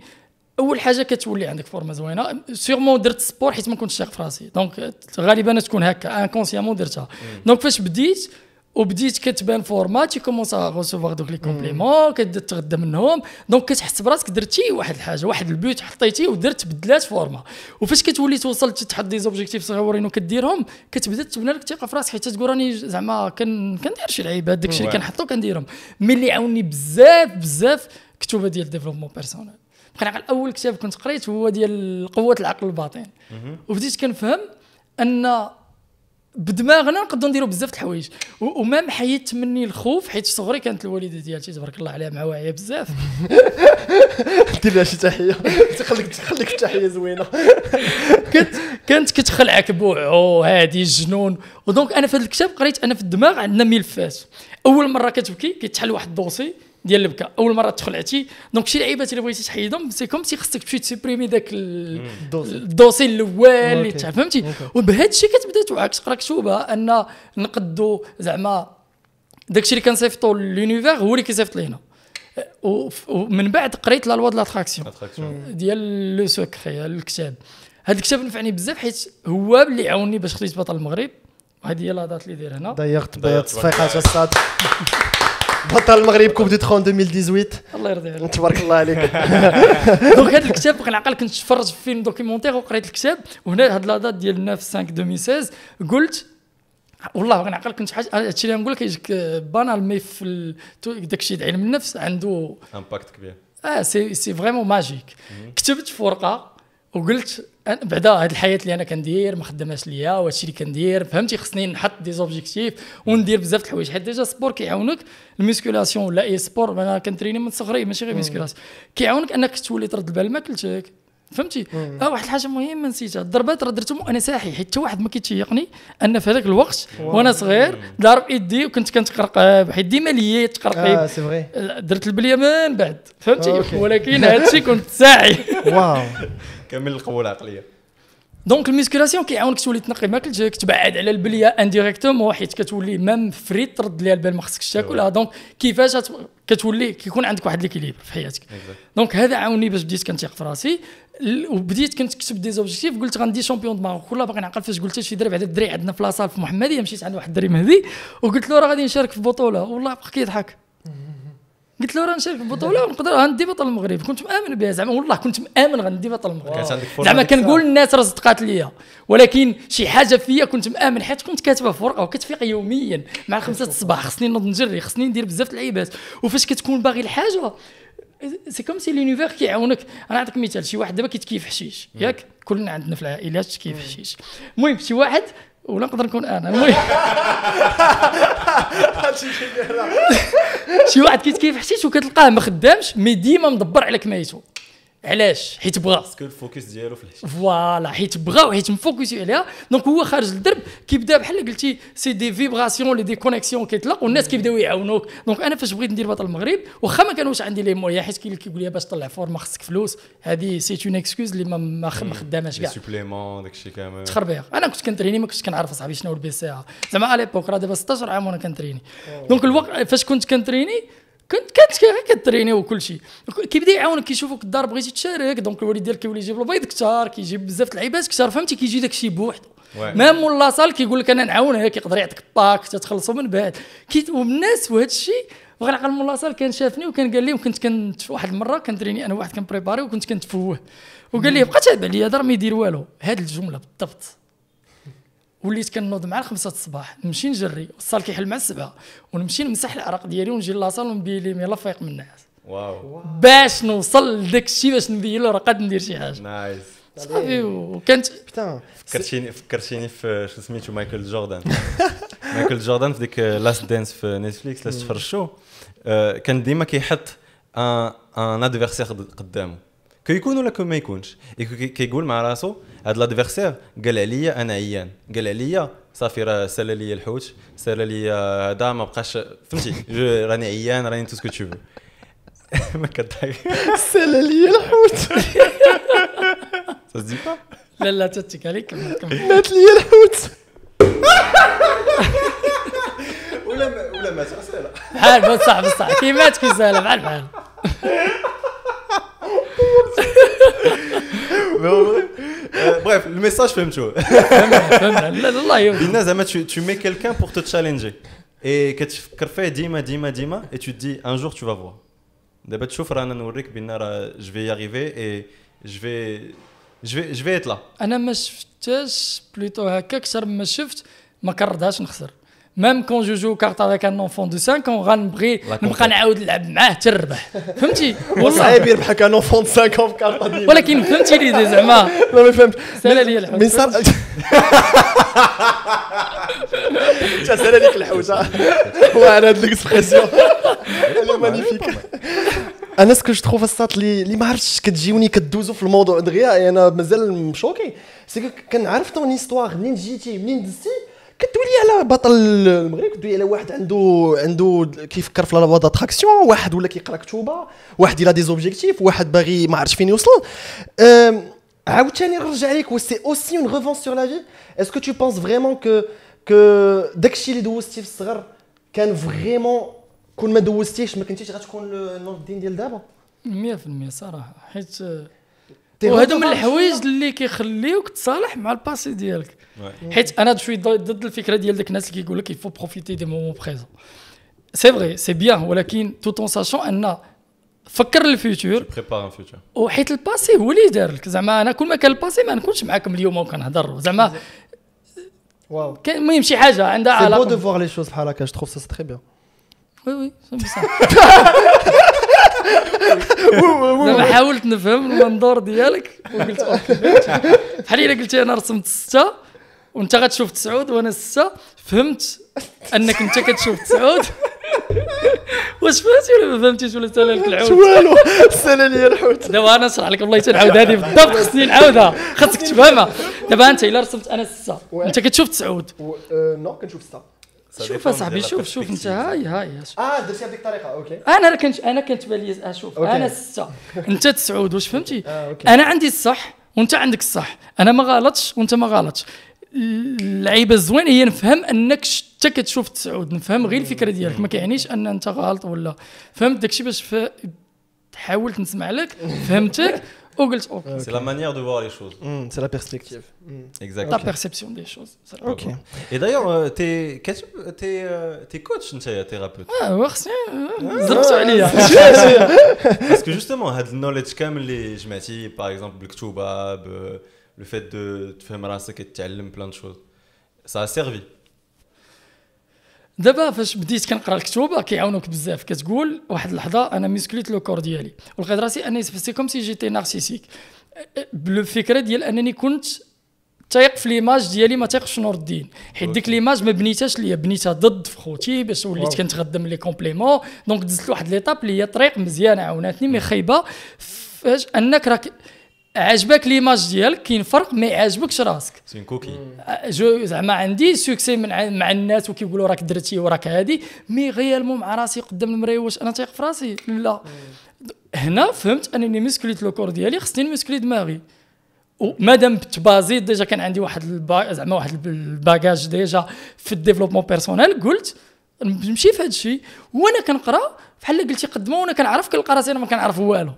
أول حاجة كتولي عندك فورمة زوينة. sûrement درت sport حيت ما كنتش شاق في راسي. donc غالبا تكون هكا inconsciemment درتها. donc فاش بديت وبديت كتبان فورما tu commences recevoir donc les compliments كتبدا تغدى منهم. donc كتحس براسك درتي واحد الحاجة واحد البيوت حطيتي ودرت بدلات فورما. وفاش كتولي توصل تحط des objectifs صغيورين وكديرهم كتبدا تبنى لك الثقه في راسك حيت تقول راني زعما كندير شي لعيبات داكشي اللي كنحطو كنديرهم. mais اللي عاوني بزاف بزاف كتوبة ديال développement personnel. بقينا اول كتاب كنت قريت هو ديال قوة العقل الباطن. وبديت كنفهم أن بدماغنا نقدروا نديروا بزاف د الحوايج. و même حيدت مني الخوف حيت صغري كانت الوالدة ديالتي تبارك الله عليها مع واعيه بزاف. دير لها شي تحية. خليك خليك تحية زوينة. كنت كانت كتخلعك بوعو هادي الجنون. و donc أنا في هذا الكتاب قريت أنا في الدماغ عندنا ملفات أول مرة كتبكي كيتحل واحد ال dossier. ديال البكاء أول مرة تخلعتي donc شي لعيبات اللي بغيتي تحيدهم c'est comme si خصك تمشي تسيبريمي داك ال dossier الأول اللي فهمتي وبهذا الشيء كتبدا توعاك تقرا كتوبه أن نقدو زعما داك الشيء اللي كنصيفطو l'univers هو اللي كيصيفط لينا ومن بعد قريت la loi de l'attraction ديال le secret الكتاب. هذا الكتاب نفعني بزاف حيت هو اللي عاوني باش خديت بطل المغرب. هذه هي la date اللي داير هنا. ضيقت بيض صفيقات الصاد بطل المغرب Coupe du Trône 2018 الله يرضي عليك. تبارك الله عليك. donc هذا الكتاب كنعقل كنت تفرج في فيلم documentaire وقريت الكتاب وهنا هاد la date ديال 9 5 2016 قلت والله كنعقل كنت حاجة هادشي اللي نقول لك يجيك banal mais في داك الشيء علم النفس عنده impact كبير. آه c'est c'est vraiment magique كتبت في ورقة وقلت بعدا هاد الحياة اللي أنا كندير ما خداماش ليا وهادشي اللي كندير فهمتي؟ خصني نحط des objectifs وندير بزاف د الحوايج. حيت déjà sport كيعاونك ال musculation ولا أي sport أنا كنتريني من صغري ماشي غير musculation كيعاونك أنك تولي ترد البال ماكلتك فهمتي؟ آه واحد الحاجة مهمة نسيتها. الضربات راه درتهم وأنا ساحي حيت حتى واحد ما كيتيقني أن في هذاك الوقت وأنا صغير ضارب يدي وكنت كنتقرقب حيت ديما ليا تقرقب آه c'est vrai درت البليه من بعد. فهمتي؟ ولكن هادشي كنت ساحي واو. كامل القوه العقليه donc ال musculation كيعاونك تولي تنقي ماكلتك تبعد على البليه indirectement حيت كتولي même frites ترد ليها البال ما خصكش تاكلها donc كيفاش كتولي كيكون عندك واحد l'équilibre في حياتك donc هذا عاوني باش بديت كنتيق في راسي وبديت كنت كتب des objectifs قلت غندي champion du Maroc كلها باقي نعقل فاش قلت شي دري بعد الدري عندنا في la salle في محمديه مشيت عند واحد الدري مهدي وقلت له راه غادي نشارك في بطوله والله بقى كيضحك قلت له راه نشارك في البطوله ونقدر غندي بطل المغرب. كنت مآمن بها زعما والله كنت مآمن غندي بطل المغرب. زعما كنقول الناس راه صدقات ليا. ولكن شي حاجة فيا كنت مآمن حيت كنت كاتبها في ورقه وكتفيق يوميا. مع خمسة الصباح خصني نوض نجري خصني ندير بزاف اللعيبات وفاش كتكون باغي الحاجة c'est comme si l'univers كيعاونك. أنا نعطيك مثال شي واحد دابا كيتكيف حشيش ياك؟ كلنا عندنا في العائلات تكيف حشيش. المهم شي واحد ولا نقدر نكون أنا. المهم. شي واحد كيتكيف حشيش وكتلقاه ما خدامش mais ديما مدبر على كمايتو علاش؟ حيت بغا. parce que ال focus ديالو في الحشيش voilà حيت بغا وحيت مفوكسي عليها. donc هو خارج الدرب كيبدا بحال قلتي c'est des vibrations ولا des connexions كيطلق والناس كيبداو يعاونوك. donc أنا فاش بغيت ندير بطل المغرب واخا ما كانوش عندي les moyens حيت كاين اللي كيقول لي باش تطلع فورما خصك فلوس. هذه c'est une excuse اللي ما ما خداماش كاع. simplement داكشي كامل. تخربيق. أنا كنت كنتريني ما كنتش كنعرف أصاحبي شنو البي سي زعما على l'époque راه دابا 16 عام وأنا كنتريني. donc الوقت فاش كنت كنتريني كنت كانت كتريني وكل شيء. كيبدا يعاونك كيشوفك الدار بغيتي تشارك donc الوالد ديالك كيولي يجيب البيض كثار كيجيب بزاف اللعيبات كثار فهمتي؟ كيجي داك الشيء بوحدو même مول la salle كيقول لك أنا نعاونك يقدر يعطيك باك تتخلصوا من بعد. والناس وهذا الشيء وغير عقل مول la salle كان شافني وكان قال لي وكنت كنت واحد المرة كنتريني أنا واحد كنبريباري وكنت كنتفوه. وقال لي بقى تابع لي هذا ما يدير والو. هذه الجملة بالضبط. وليت كنوض مع الخمسة الصباح نمشي نجري ال salle كيحل مع السبعة ونمشي نمسح العرق ديالي ونجي la salle ونبين لي يلا فايق من النعاس واو. باش نوصل لذاك الشيء باش نبين له راه قاد ندير شي حاجة. nice صافي وكانت putain فكرتيني فكرتيني في شو سميتو؟ مايكل جوردان. مايكل جوردان في ديك Last Dance في نتفليكس إلا تفرجتو كان ديما كيحط un un adversaire قدامه كيكون ولا ما يكونش؟ كيقول مع راسو هذا ال adversaire قال عليا أنا عيان. قال عليا صافي راه سال لي الحوت سال لي هذا ما بقاش فهمتي؟ راني عيان راني tout ce que تشوفو ما كضحك. سال لي الحوت. سا با لا لا تتك عليك. مات لي الحوت. ولا ولا مات سالا بحال بصح بصح كي مات كي سالا بحال بحال Bref, le message فهمتو فهمنا فهمنا لا الله يوفقك قلنا زعما tu tu mets quelqu'un pour te challenger. اي كتفكر فيه ديما ديما ديما et tu dis un jour tu vas voir دابا تشوف رانا نوريك بان راه je vais y arriver et je vais je vais je vais être là أنا ما شفتش بلوتو هكا أكثر ما شفت ما كرهتهاش نخسر même quand je joue carte avec un enfant de 5 ans غنبغي نبقى نعاود نلعب معاه حتى نربح فهمتي صعيب يربحك un enfant 5 في cartes ديما ولكن فهمتي لي زعما لا ما فهمت سهله لي الحوت من صار سهله ليك الحوت وأنا هاد l'expression magnifique أنا ce que je trouve الساط اللي اللي ما عرفتش كتجيوني كدوزو في الموضوع دغيا أنا مازال مشوكي si كنعرف ton histoire منين جيتي منين دزتي كتولي على بطل المغرب كتولي على واحد عنده عنده كيفكر في la loi d'attraction واحد ولا كيقرأ كتوبة واحد إلى des objectifs واحد باغي ما عرفتش فين يوصل. عاوتاني نرجع و c'est aussi une revanche sur la vie est-ce que tu penses vraiment que que داكشي اللي دوزتي في الصغر كان vraiment كون ما دوزتيش ما كنتيش غتكون نور الدين ديال دابا؟ 100% صراحة حيت وهذو من الحوايج اللي كيخليوك تصالح مع ال passé ديالك. حيت أنا شوي ضد الفكرة ديال داك الناس اللي كيقول لك il faut profiter du moment présent c'est vrai c'est bien ولكن tout en sachant أن فكر ال futur prépare un futur وحيت ال passé هو اللي دار لك. زعما أنا كل ما كان ال passé ما نكونش معاكم اليوم وكنهضر زعما واو. كاين المهم شي حاجة عندها c'est beau la façon de voir les choses بحال هكا je trouve ça très bien oui oui c'est زعما حاولت نفهم المنظور ديالك وقلت OK. بحال إلا قلتي أنا رسمت ستة وأنت غتشوف تسعود وأنا ستة فهمت أنك أنت كتشوف تسعود. واش فهمتي ولا ما فهمتيش ولا سالا لك العود؟ والو سالا لي الحوت. دابا أنا نشرح لك والله تنعاود هذه بالضبط خصني نعاودها خاصك تفهمها. دابا أنت إلا رسمت أنا ستة أنت كتشوف تسعود. non كنشوف ستا شوف أصاحبي شوف شوف انت هاي هاي آه درتي بهذيك الطريقة OK. أنا كنت أنا كنت بالي أشوف OK. أنا سته أنت تسعود واش فهمتي؟ آه،. أنا عندي الصح وأنت عندك الصح. أنا ما غلطش وأنت ما غلطش. اللعيبه الزوين هي نفهم أنك ش- انت كتشوف تسعود نفهم غير الفكرة ديالك. ما كيعنيش أن أنت غلط ولا. فهمت داكشي باش ف... حاولت نسمع لك. فهمتك؟ وقلت OK c'est la manière de voir les choses c'est la perspective la exacte perception des choses OK et d'ailleurs t'es كاتب t'es t'es coach انت thérapeute آه خصني زربتوا عليا parce que justement هاد ال knowledge كامل اللي جمعتي par exemple بالكتوبه le fait de تفهم راسك تتعلم plein choses ça servi دابا فاش بديت كنقرا الكتوبه كيعاونوك بزاف. كتقول واحد اللحظة أنا مسكليت le corps ديالي. ولقيت راسي اني c'est comme si j'étais narcissique بالفكرة ديال أنني كنت تايق في l'image ديالي ما تايقش نور الدين. حيت ديك l'image ما بنيتهاش ليا. بنيتها ضد في خوتي باش وليت كنتخدم les compliments donc دزت لواحد l'étape اللي هي طريق مزيانه عاوناتني mais خايبة. فاش أنك راك عجبك l'image ديالك كاين فرق ما يعجبكش راسك؟ سي كوكي جو زعما عندي succès من مع الناس وكيقولوا راك درتي وراك هادي mais réellement مع راسي قدام المرايه واش أنا تايق في راسي؟ لا. هنا فهمت أنني مسكليت le corps ديالي خصني نمسكلي دماغي. ومادام تبازيت déjà كان عندي واحد البا... زعما واحد ال bagage déjà في ال développement personnel قلت نمشي في هذا الشيء وأنا كنقرا بحال قلتي قدمه وأنا كنعرف كنلقى راسي أنا ما كنعرف والو.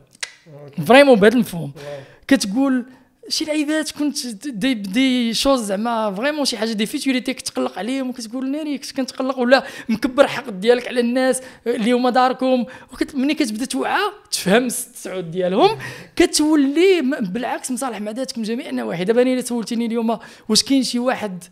vraiment بهذا المفهوم. كتقول شي لعيبات كنت des des choses زعما vraiment شي حاجة دي فيتوريتي كتقلق عليهم وكتقول ناري كنت كنتقلق ولا مكبر الحقد ديالك على الناس اللي هما داركم ملي كتبدا توعى تفهم التسعود ديالهم كتولي بالعكس مصالح مع ذاتك من جميع النواحي دابا إلا سولتيني اليوم واش كاين شي واحد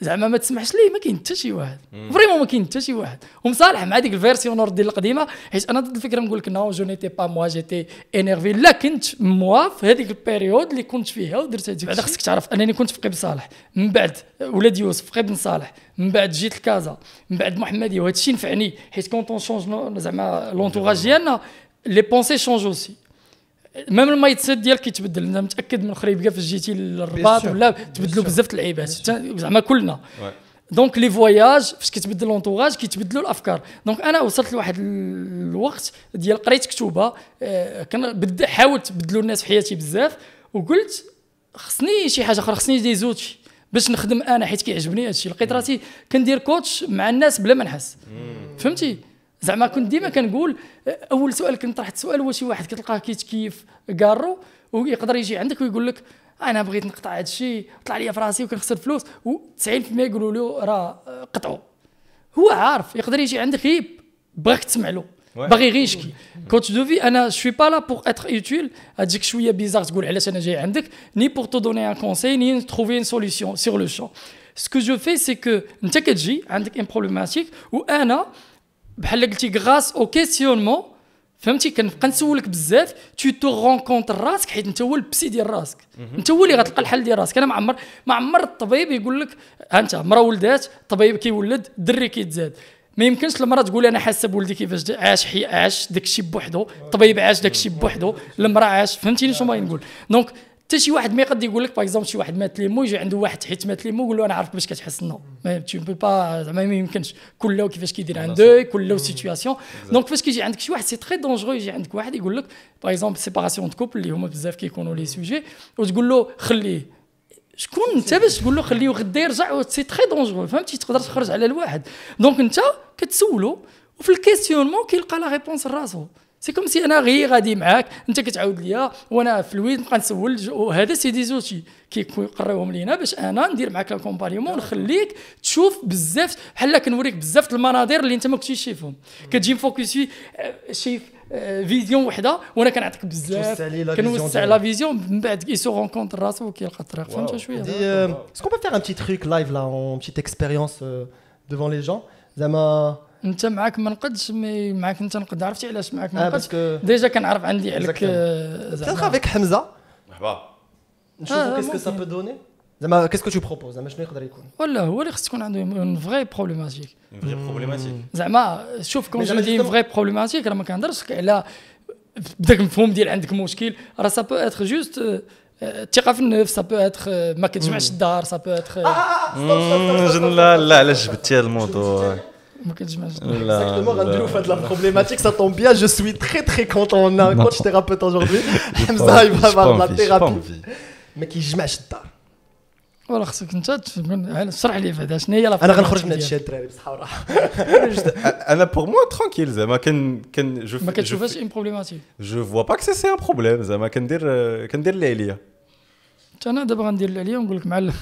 زعما ما تسمحش ليه ما كاين حتى شي واحد. vraiment ما كاين حتى شي واحد. ومصالح مع ديك ال version ديال القديمة حيت أنا ضد الفكرة نقول لك non je n'étais pas moi j'étais énervé لا كنت moi في هذيك ال période اللي كنت فيها ودرت هذيك بعدا خصك تعرف أنني كنت في قبن صالح. من بعد ولاد يوسف في قبن صالح. من بعد جيت لكازا. من بعد محمديه وهذا الشيء نفعني. حيت quand on change زعما l'entourage ديالنا les pensées changent aussi même ال mindset ديالك كيتبدل أنا متأكد من خريبكا فاش جيتي للرباط. ولا تبدلوا بزاف د اللعيبات زعما كلنا. donc les voyages فاش كيتبدل l'entourage كيتبدلوا الأفكار. donc أنا وصلت لواحد ال- الوقت ديال قريت كتوبة آه، كان بد حاولت بدلوا الناس في حياتي بزاف وقلت خصني شي حاجة أخرى خصني des outils باش نخدم أنا حيت كيعجبني هادشي. لقيت راسي كندير coach مع الناس بلا ما نحس. فهمتي؟ زعما كنت ديما كنقول أول سؤال كنت طرحت سؤال هو شي واحد كتلقاه كيتكيف كارو ويقدر يجي عندك ويقول لك أنا بغيت نقطع هذا الشيء طلع لي في راسي وكنخسر فلوس. و90% يقولوا له راه قطعوا هو عارف يقدر يجي عندك غير باغيك تسمع له. باغي غير يشكي coach de vie أنا je suis pas là pour être utile تجيك شوية بيزار تقول علاش أنا جاي عندك؟ ni pour te donner un conseil ni trouver une solution sur le champ ce que je fais c'est que أنت كتجي عندك une problématique وأنا بحال قلتي grâce au questionnement فهمتي؟ كنبقى نسولك بزاف. tu te rencontres راسك حيت انت هو ال psy ديال راسك انت هو اللي غتلقى الحل ديال راسك أنا ما عمر ما عمر الطبيب يقول لك ها انت مرا ولدات الطبيب كيولد الدري كيتزاد. ما يمكنش المرأة تقول أنا حاسة بولدي كيفاش عاش حي عاش داك الشيء بوحدو الطبيب عاش داك الشيء بوحدو المرأة عاش. فهمتيني شنو باغي نقول؟ donc حتى شي واحد ما يقد يقول لك par exemple شي واحد مات ليمو يجي عنده واحد حيت مات ليمو يقول له أنا عارف باش كتحس non mais tu peux pas زعما ما يمكنش. كل له كيفاش كيدير un deuil كل له situation donc فاش كيجي عندك شي واحد c'est très dangereux يجي عندك واحد يقول لك par exemple séparation de couple اللي هما بزاف كيكونوا les sujets وتقول له خليه. شكون انت باش تقول له خليه غدا يرجع؟ c'est très dangereux فهمتي؟ تقدر تخرج على الواحد. donc انت كتسولو وفي ال questionnement كيلقى la réponse لراسو. c'est comme si أنا غير غادي معاك انت كتعاود ليا وأنا في ال vide نبقى نسول وهذا c'est des outils كيقريوهم لينا باش أنا ندير معاك l'accompagnement ونخليك تشوف بزاف بحال كنوريك بزاف المناظر اللي انت ما كنتيش شايفهم كتجي مفوكسي شايف vision وحده وأنا كنعطيك بزاف لي لا كنوسع. la vision من بعد il se rencontre راسو وكيلقى الطريق فهمت شوية peut faire un petit truc live là, en petite expérience euh, devant les gens? زعما انت معاك ما نقدش mais معاك انت نقد عرفتي علاش معاك ما آه نقدش déjà كنعرف عندي عليك. آه، زعما avec Hamza مرحبا نشوفوا Ah, ça ممكن. peut donner زعما que tu proposes زعما شنو يقدر يكون ولا هو اللي خص تكون عنده une vraie problématique vraie problématique. زعما شوف quand je dis vraie problématique راه ما كنهضرش على بداك المفهوم ديال عندك مشكل راه سا بو اتر جوست الثقه في النفس سا بو اتر ما كتجمعش الدار سا بو اتر لا لا علاش جبتي هذا الموضوع ما كتجمعش الدار. لا Exactement, لا. غنديرو في هاد la problématique, ça tombe bien, je suis très très content, on a un coach thérapeute aujourd'hui. Hamza, il va J'ai pas avoir de la envie, j'ai pas thérapie. envie. ما كيجمعش الدار. ولا خصك انت تفهم اشرح لي بعدا شنو هي لا أنا غنخرج من problématique هاد الشيء ديالك. الدراري بصحه وراحه. أنا pour moi tranquille زعما كان كان جو ما je كتشوفهاش fais- une problématique je vois pas que ça c'est un problème زعما كندير كندير اللي عليا حتى أنا دابا غندير اللي عليا ونقول لك معلم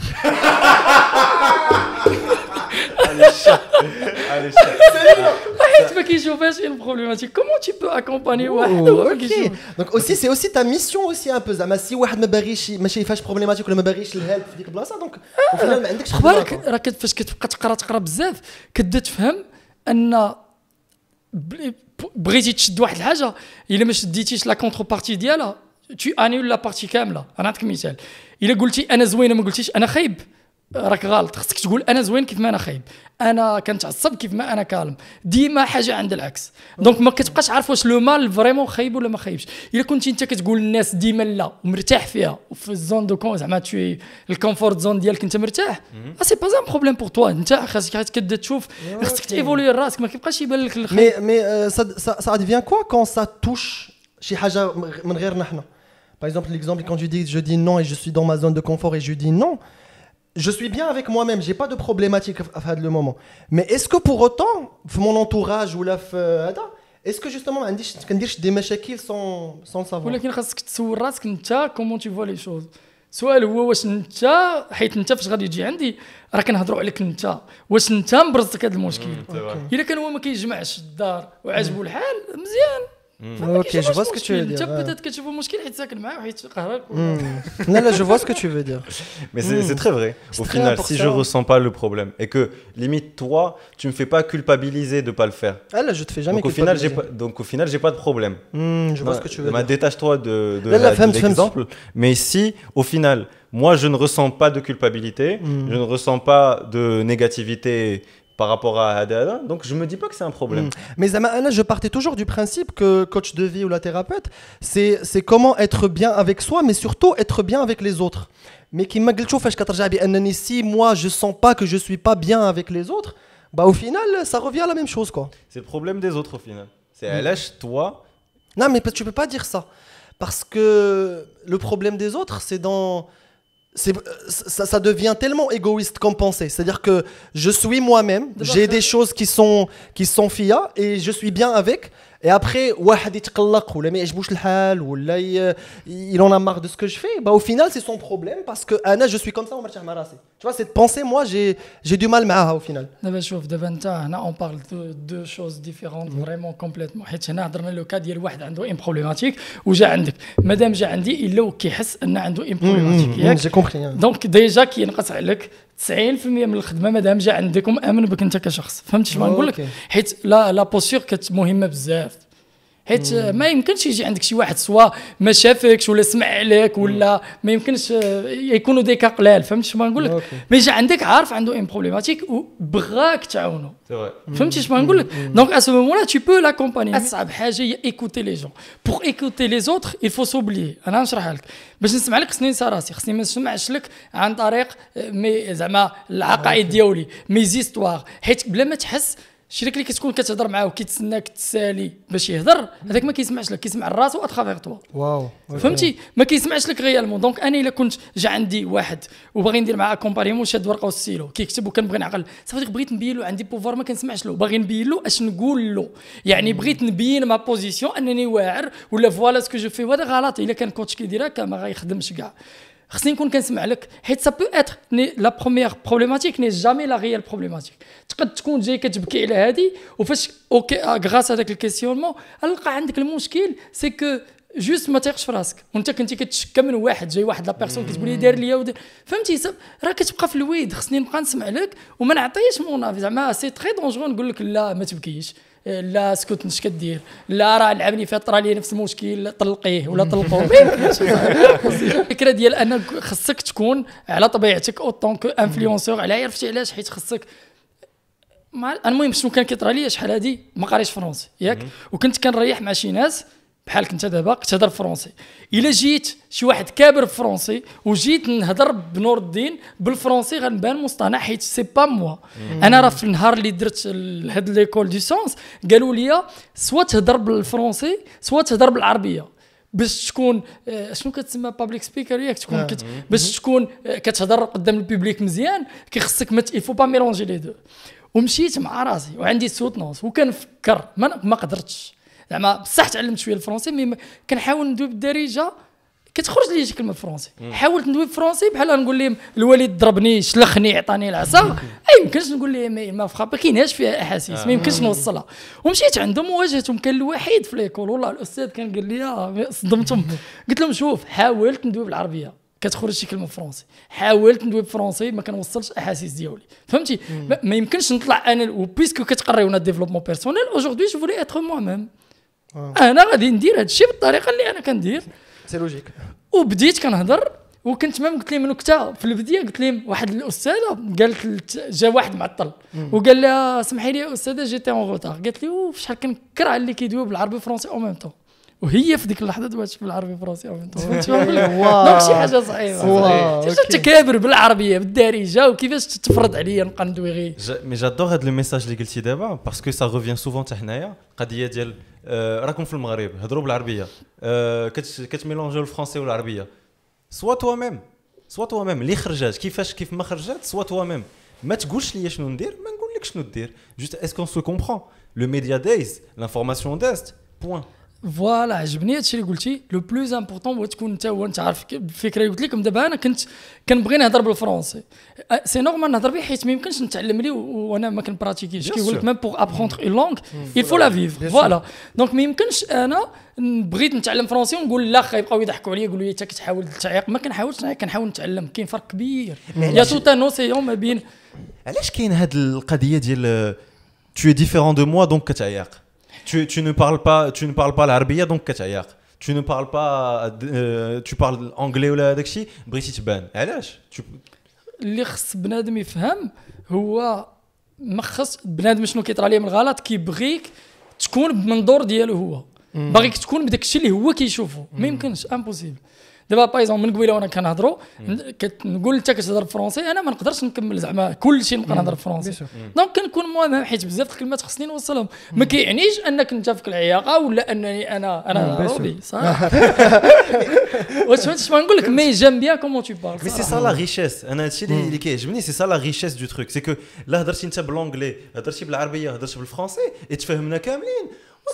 حيت ما كيشوفهاش une problématique comment tu peux accompagner واحد Ok. كيشوف Donc aussi c'est aussi ta mission aussi un peu زعما شي واحد ما باغيش ما شايفاش problématique ولا ما باغيش ال help في ديك البلاصه donc ما عندكش خبارك كت- فاش كتبقى تقرا تقرا بزاف كتبدا تفهم ان بغيتي تشد واحد الحاجة الا ما شديتيش la contrepartie ديالها tu annules la partie كامله أنا نعطيك مثال الا قلتي أنا زوينه ما قلتيش أنا خايب راك غلط. خصك تقول أنا زوين كيف ما أنا خايب أنا كنتعصب كيف ما أنا calme. ديما حاجة عند العكس. donc ما كتبقاش عارف واش le mal vraiment خايب ولا ما خايبش. إلا كنتي أنت كتقول للناس ديما لا ومرتاح فيها. وفي ال zone de confort زعما tu الكونفورت زون ديالك أنت مرتاح. سي با ان بروبليم بور توا أنت خاصك كتبدا تشوف خاصك تيفولي راسك. ما كيبقاش يبان لك euh, ça, ça, ça devient quoi quand ça touche chez Haja من غيرنا إحنا Par exemple, l'exemple quand je dis je dis non et je suis dans ma zone de confort et je dis non, je suis bien avec moi-même, j'ai pas de problématique à faire le moment. Mais est-ce que pour autant, في mon entourage ou la هذا, est-ce que justement ما عنديش كنديرش des مشاكل sans sans le savoir? ولكن خاصك تسول راسك انت كومون تو فوا لي شوز السؤال هو واش انت حيت انت فاش غادي تجي عندي راه كنهضروا عليك انت واش انت مبرزك هذا المشكل الا كان هو ما كيجمعش الدار وعاجبو الحال مزيان Ok, je vois ce que tu veux انت dire. ouais. بدات كتشوف مشكل حيت ساكن معاه وحيت قهرك Hmm. Non, là, je vois ce que tu veux dire. Mais c'est Mm. c'est très vrai. C'est Au très final, si je important. ressens pas le problème et que limite toi, tu me fais pas culpabiliser de pas le faire. Ah là, je te fais jamais Donc au final, j'ai culpabiliser. pas, donc au final, j'ai pas de problème. Hmm, je vois ce que tu veux Bah, dire. Détache-toi de, de Là, là, la- femme, de femme. l'exemple. Mais si, au final, moi, je ne ressens pas de culpabilité, Mm. je ne ressens pas de négativité par rapport à Adela. Donc je me dis pas que c'est un problème. Hmm. Mais là, je partais toujours du principe que coach de vie ou la thérapeute, c'est, c'est comment être bien avec soi, mais surtout être bien avec les autres. Mais qui eh si moi je sens pas que je suis pas bien avec les autres, bah au final, ça revient à la même chose. quoi. C'est le problème des autres au final. C'est mmh. toi. Non, mais tu peux pas dire ça. Parce que le problème des autres, c'est dans ça, ça devient tellement égoïste comme pensée. C'est-à-dire que je suis moi-même, j'ai des choses qui sont qui sont FIA et je suis bien avec Et après, واحد يتقلق ولا ما يعجبوش الحال ولا ي- il en a marre de ce que je fais, bah au final c'est son problème parce que أنا je suis comme ça ومرتاح مع راسي. Tu vois cette pensée moi j'ai j'ai du mal معاها au final. دابا شوف دابا انت هنا اون بارل دو دو شوز ديفيرونت فريمون كومبليتمون حيت هنا هضرنا لو كا ديال واحد عنده ان بروبليماتيك وجا عندك مادام جا عندي الا هو كيحس ان عنده une problématique ياك J'ai compris. hein. donc déjà كينقص عليك 90% من الخدمة مادام جا عندك ومامن بك أنت كشخص. فهمتي شنو نقول لك. حيت لا la posture كت مهمه بزاف. حيت ما يمكنش يجي عندك شي واحد soit ما شافكش ولا سمع عليك ولا ما يمكنش يكونوا des cas قلال فهمتي شنو نقول لك. ما يجي عندك عارف عنده une problématique وبغاك vrai. فهمتي شنو نقول لك donc à ce moment-là tu peux l'accompagner. أصعب حاجة هي écouter les gens pour écouter les autres il faut s'oublier. أنا نشرحها لك. باش نسمع لك خصني نسى راسي. خصني ما نسمعش لك عن طريق mes زعما العقائد ديالي mes histoires حيت بلا ما تحس الشريك اللي كتكون كتهضر معاه وكيتسناك تسالي باش يهضر هذاك ما كيسمعش لك كيسمع راسو à travers toi واو. فهمتي؟ ما كيسمعش لك réellement donc أنا إلا كنت جا عندي واحد وباغي ندير معاه accompagnement شاد ورقة وستيلو كيكتب وكنبغي نعقل. صافي بغيت نبين له عندي pouvoir ما كنسمعش له. باغي نبين له أش نقول له يعني بغيت نبين ma position أنني واعر ولا voilà ce que je fais وهذا غلط. إلا كان coach كيدير هكا ما غيخدمش كاع. خصني نكون كنسمع لك حيت ça peut être la première problématique n'est jamais la réelle problématique تقد تكون جاي كتبكي على هادي وفاش ok grâce هذاك ال questionnement نلقى عندك المشكل c'est que juste ما تيقش في راسك. وانت كنتي كتشكى من واحد جاي واحد la personne كتقول لي دار ليا فهمتي؟ راه كتبقى في ال vide خصني نبقى نسمع لك وما نعطيش mon avis زعما c'est très dangereux نقول لك لا ما تبكيش. لا سكوت اش كدير. لا راه لعبني فيها طرا لي نفس المشكل طلقيه ولا طلقوه ما يمكنش. الفكرة ديال أن خصك تكون على طبيعتك en tant que influenceur على عرفتي علاش؟ حيت خصك المهم شنو كان كيطرى لي شحال هادي؟ ما قاريش français ياك؟ وكنت كنريح مع شي ناس بحال كنت دابا كتهضر français إلا جيت شي واحد كابر français وجيت نهضر بنور الدين بال français غنبان مصطنع حيت c'est pas moi أنا راه في النهار اللي درت هاد l'école de science قالوا لي soit تهضر بال français soit تهضر بالعربية. باش تكون آه، شنو كتسمى public speaker ياك؟ تكون كت... باش تكون آه، كتهضر قدام ال public مزيان كيخصك mais il faut pas mélanger les deux ومشيت مع راسي وعندي soutenance وكنفكر ما ما قدرتش. زعما بصح تعلمت شوية ال français mais كنحاول ندوي بالدارجة كتخرج لي شي كلمة بال français حاولت ندوي بال français بحال نقول لهم الوالد ضربني شلخني عطاني العصا. ما يمكنش نقول لهم ما- فخا ما كايناش فيها أحاسيس ما يمكنش نوصلها. ومشيت عندهم وواجهتهم كان الوحيد في l'école. والله الأستاذ كان قال لي آه، صدمتهم. قلت لهم شوف حاولت ندوي بالعربية. كتخرج شي كلمة français حاولت ندوي بال français ما كنوصلش الاحاسيس ديالي. فهمتي؟ ما- يمكنش نطلع أنا و puisque كتقريونا développement personnel aujourd'hui je voulais être moi-même أنا غادي ندير هادشي بالطريقة اللي أنا كندير. C'est logique. وبديت كنهضر وكنت même قلت لهم نكتة في البداية قلت لهم واحد الأستاذة قالت لت- جا واحد معطل وقال لها سمحي لي يا أستاذة جيتي en retard قالت لي شحال كنكره اللي كيدويو بالعربي français au même temps وهي في ديك اللحظة دوات بالعربي؟ واو. donc شي حاجة صعيبه واو، شفت. التكابر بالعربية بالدارجة وكيفاش تفرض عليا نبقى ندوي غير mais j'adore هاد le message اللي قلتي دابا parce que ça revient souvent حتى حنايا قضية ديال آه، راكم في المغرب هضروا بالعربية. آه، كت- كتميلونجيو ال français والعربية. sois toi-même sois toi-même اللي خرجات كيفاش كيف ما خرجات sois toi-même ما تقولش لي شنو ندير ما نقول لك شنو دير. juste est-ce que ça comprend le média دايز l'information دازت point voilà عجبني هادشي اللي قلتي. le plus important هو تكون انت هو انت عارف الفكرة اللي قلت لكم. دابا أنا كنت كنبغي نهضر بال français c'est normal نهضر به حيت ما يمكنش نتعلم لي و- وأنا ما كنبراتيكيش. كيقول لك. même pour apprendre une langue il faut la vivre. voilà donc ما يمكنش أنا بغيت نتعلم français ونقول لا خا يبقاو يضحكوا عليا يقولوا لي أنت كتحاول تعيق ما كنحاولش نعيق كنحاول نتعلم. كاين فرق كبير. y a tout un océan ما بين علاش كاين هاد القضية ديال tu es différent de moi donc كتعيق؟ Tu, tu ne parles pas tu ne parles pas العربيه donc كتعيق tu ne parles pas euh, tu parles anglais ولا داكشي بغيتي تبان علاش tu... اللي خص بنادم يفهم هو ما خص بنادم شنو كيطرى ليه من الغلط كيبغيك تكون بمنظور ديالو هو باغيك تكون بداك الشيء اللي هو كيشوفه ما يمكنش impossible دابا بايزون من قبيلة وأنا كنهضروا كنقول انت كتهضر بال français أنا ما نقدرش نكمل زعما كل شيء نبقى نهضر بال français donc كنكون مهم حيت بزاف الكلمات خصني نوصلهم. ما كيعنيش أنك انت فيك العياقة ولا أنني أنا أنا عربي صح؟ واش فهمت شنو نقول لك mais j'aime bien comment tu parles mais c'est ça la richesse أنا هادشي اللي اللي كيعجبني c'est ça la richesse de truc c'est que لا هضرتي أنت بالونجلي هضرتي بالعربية هضرتي بالفرونسي تفهمنا كاملين.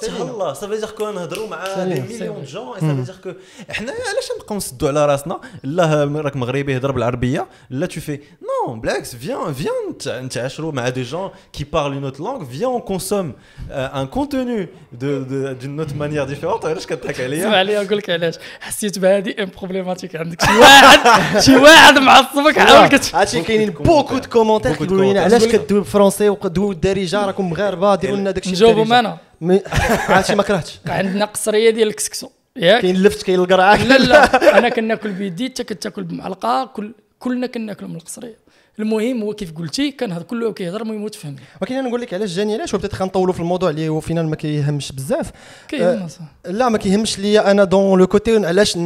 تهلا صافي دير كو نهضروا مع. دي مليون جون صافي دير كو حنا علاش نبقاو نسدوا على راسنا؟ لا راك مغربي هضر بالعربية. لا تو في نو بالعكس فيان فيان نتعاشروا مع دي جون كي بارل اون اوت لانغ فيان اون كونسوم ان كونتوني دو دون اوت مانيير ديفيرونت علاش كضحك عليا؟ اسمع لي نقول لك علاش. حسيت بهذه ان بروبليماتيك عندك. شي واحد شي واحد معصبك حاول كت عرفتي كاينين beaucoup de commentaires كيقولوا لنا. علاش كدوي بال français وكدوي بالدارجه راكم مغاربة ديروا لنا داكشي نجاوبوا بالدارجة. عرفتي ما كرهتش. عندنا قصرية ديال الكسكسو. ياك؟ كاين اللفت كاين القرعة. لا لا. أنا كناكل بيدي انت كتاكل بمعلقة كل كلنا كناكلوا من القصرية. المهم هو كيف قلتي كان هذا كله كيهضر المهم هو تفهم. ولكن أنا نقول لك علاش جاني علاش؟ وبدات غنطولوا في الموضوع اللي هو فينا ما كيهمش بزاف. كاين لا ما كيهمش ليا أنا dans le côté علاش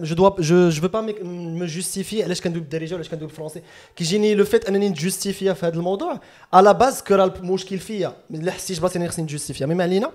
جو دوا جو جو با مو جوستيفي علاش كندوي بالدارجة وعلاش كندوي بالفرونسي كيجيني لو فيت أنني نجوستيفيا في هذا الموضوع. على باز كو راه المشكل فيا. اللي حسيت براسي أني خصني نجوستيفيا مي ما علينا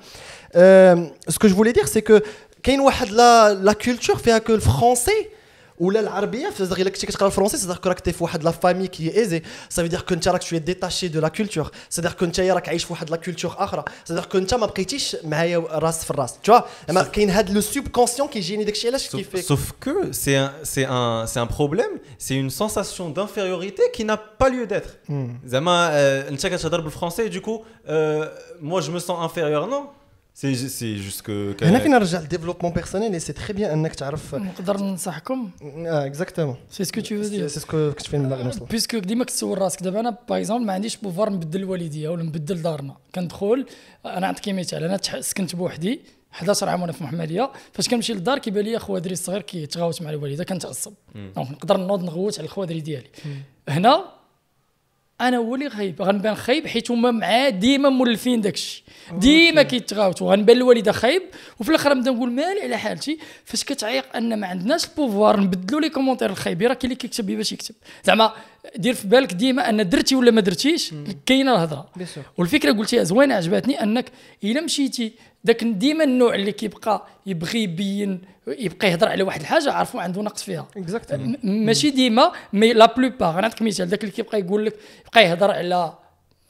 سكو جو فولي دير سي كو كاين واحد لا لا كولتور فيها كو الفرونسي ولا العربية فصدق إلا كنتي كتقرأ الفرونسي صدق راك تي في واحد لا فامي كي ايزي صافي دير كو انت راك شوية ديتاشي دو لا كولتور صدق كو انت راك عايش في واحد لا كولتور آخرى صدق كو انت ما بقيتيش معايا راس في الراس تو زعما كاين هاد le subconscient كيجيني داكشي علاش Sauf, كيفيك sauf que c'est un, c'est un, c'est un problème, c'est une sensation d'infériorité qui n'a pas lieu d'être. Zama, euh, انت كتهضر بالفرنسي du coup, euh, moi je me sens inférieur, non. Juste que. que- هنا فين نرجع لل développement personnel et c'est très bien انك تعرف نقدر ننصحكم exactement c'est ce que tu dire c'est ce que كنت فين باغي نوصل puisque ديما كتسول راسك دابا أنا par exemple ما عنديش pouvoir نبدل الوالديه ولا نبدل دارنا كندخل أنا نعطيك مثال أنا سكنت بوحدي 11 عام وأنا في محمديه فاش كنمشي للدار كيبان لي خوادري الصغير كيتغاوت مع الوالده كنتعصب donc نقدر نوض نغوت على الخوادري ديالي هنا أنا هو اللي خايب غنبان خايب حيت هما معاه ديما مولفين داكشي. ديما كيتغاوتوا غنبان الوالدة خايب وفي الآخر نبدا نقول مالي على حالتي؟ فاش كتعيق أن ما عندناش ال pouvoir نبدلوا les commentaires الخايبين راه كاين اللي كيكتب باش يكتب. زعما دير في بالك ديما أن درتي ولا ما درتيش كاينة الهضرة. والفكرة قلتيها زوينه عجبتني أنك إلا مشيتي داك ديما النوع اللي كيبقى يبغي يبين يبقى يهضر على واحد الحاجة عرفوا عنده نقص فيها. exactement م- ماشي ديما mais la plupart نعطيك مثال داك اللي كيبقى يقول لك يبقى يهضر على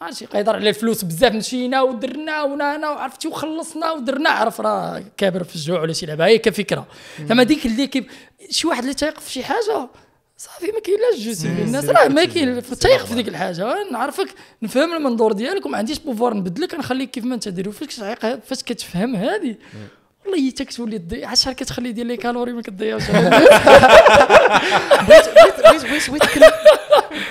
عرفتي يبقى يهضر على الفلوس بزاف مشينا ودرنا ونانا وعرفتي وخلصنا ودرنا عرف راه كابر في الجوع ولا شي لعبة. هي كفكرة. زعما ديك اللي كيب شي واحد اللي تايق في شي حاجة صافي ما كاينلاش جوستي الناس راه ما كاين تايق في ديك الحاجة. نعرفك نفهم المنظور ديالك وما عنديش بوفوار نبدلك. نخليك كيف ما أنت دير كتعيق فاش كتفهم هذه. والله هي تكتولي تضيع شحال كتخلي ديال لي كالوري ما كتضيعش؟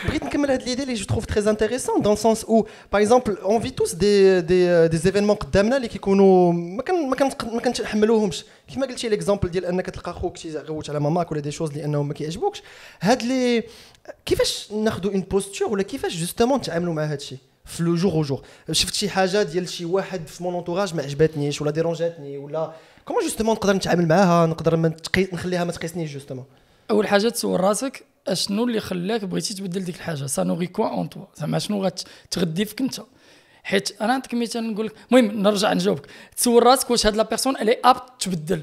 بغيت نكمل هاد ليدي اللي جو تروف تري انتريسون دون سونس أو باغ اكزومبل اون في توس دي دي دي زيفينمون قدامنا اللي كيكونوا ما كان ما كان ما كنتحملوهمش كيما قلتي ليكزومبل ديال انك تلقى خوك تيغوت على ماماك ولا دي شوز لانهم ما كيعجبوكش هاد لي كيفاش ناخذوا اون بوستور ولا كيفاش جوستومون نتعاملوا مع هاد الشيء في لو جور أو جور شفت شي حاجة ديال شي واحد في مون انتوراج ما عجبتنيش ولا ديرونجاتني ولا كومون جوستومون نقدر نتعامل معاها نقدر ما تقي... نخليها ما تقيسنيش جوستومون أول حاجة تسول راسك أشنو اللي خلاك بغيتي تبدل ديك الحاجة؟ سانوغي كوا اون توا زعما شنو غتغدي فيك أنت؟ حيت أنا نعطيك مثال نقول لك المهم نرجع نجاوبك. تسول راسك واش هاد لا بيرسون الي اب تبدل.